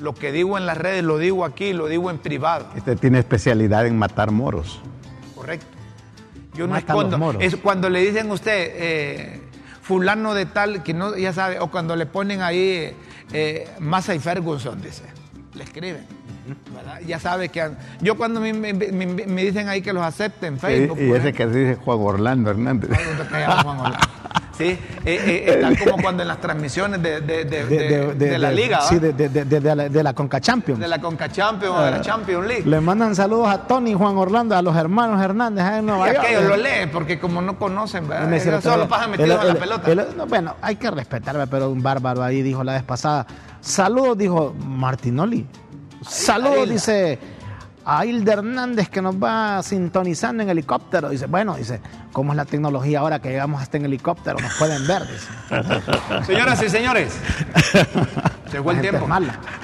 Lo que digo en las redes lo digo aquí, lo digo en privado. Este tiene especialidad en matar moros. Correcto. Yo no escondo. Es cuando le dicen a usted, eh, fulano de tal, que no, ya sabe, o cuando le ponen ahí eh, Massey Ferguson, dice, le escriben. ¿verdad? Ya sabe que... yo cuando me, me- me- me dicen ahí que los acepten en Facebook. y y ese ejemplo, que se dice Juan Orlando Hernández. Ay, ¿dónde queda Juan Orlando? Sí, eh, eh, están como cuando en las transmisiones de, de- de- de- de la liga, Sí, de, la, Conca Champions. de la Conca Champions o de la Champions League. Le mandan saludos a Tony y Juan Orlando, a los hermanos Hernández allá en Nueva Y York. aquellos lo leen porque como no conocen, ¿verdad? Me Ellos solo pasan metidos en la el- pelota. el- no, bueno, hay que respetarme, pero un bárbaro ahí dijo la vez pasada. Saludos, dijo Martinoli. Saludos, dice a Hilda Hernández que nos va sintonizando en helicóptero. Dice, bueno, dice, ¿cómo es la tecnología ahora que llegamos hasta en helicóptero? Nos pueden ver, dice. Señoras y señores, se fue el tiempo.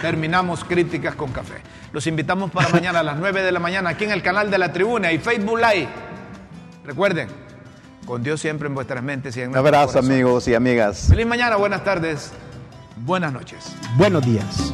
Terminamos críticas con café. Los invitamos para mañana a las 9 de la mañana aquí en el canal de la Tribuna y Facebook Live. Recuerden, con Dios siempre en vuestras mentes y en Un abrazo amigos y amigas. Feliz mañana, buenas tardes, buenas noches. Buenos días.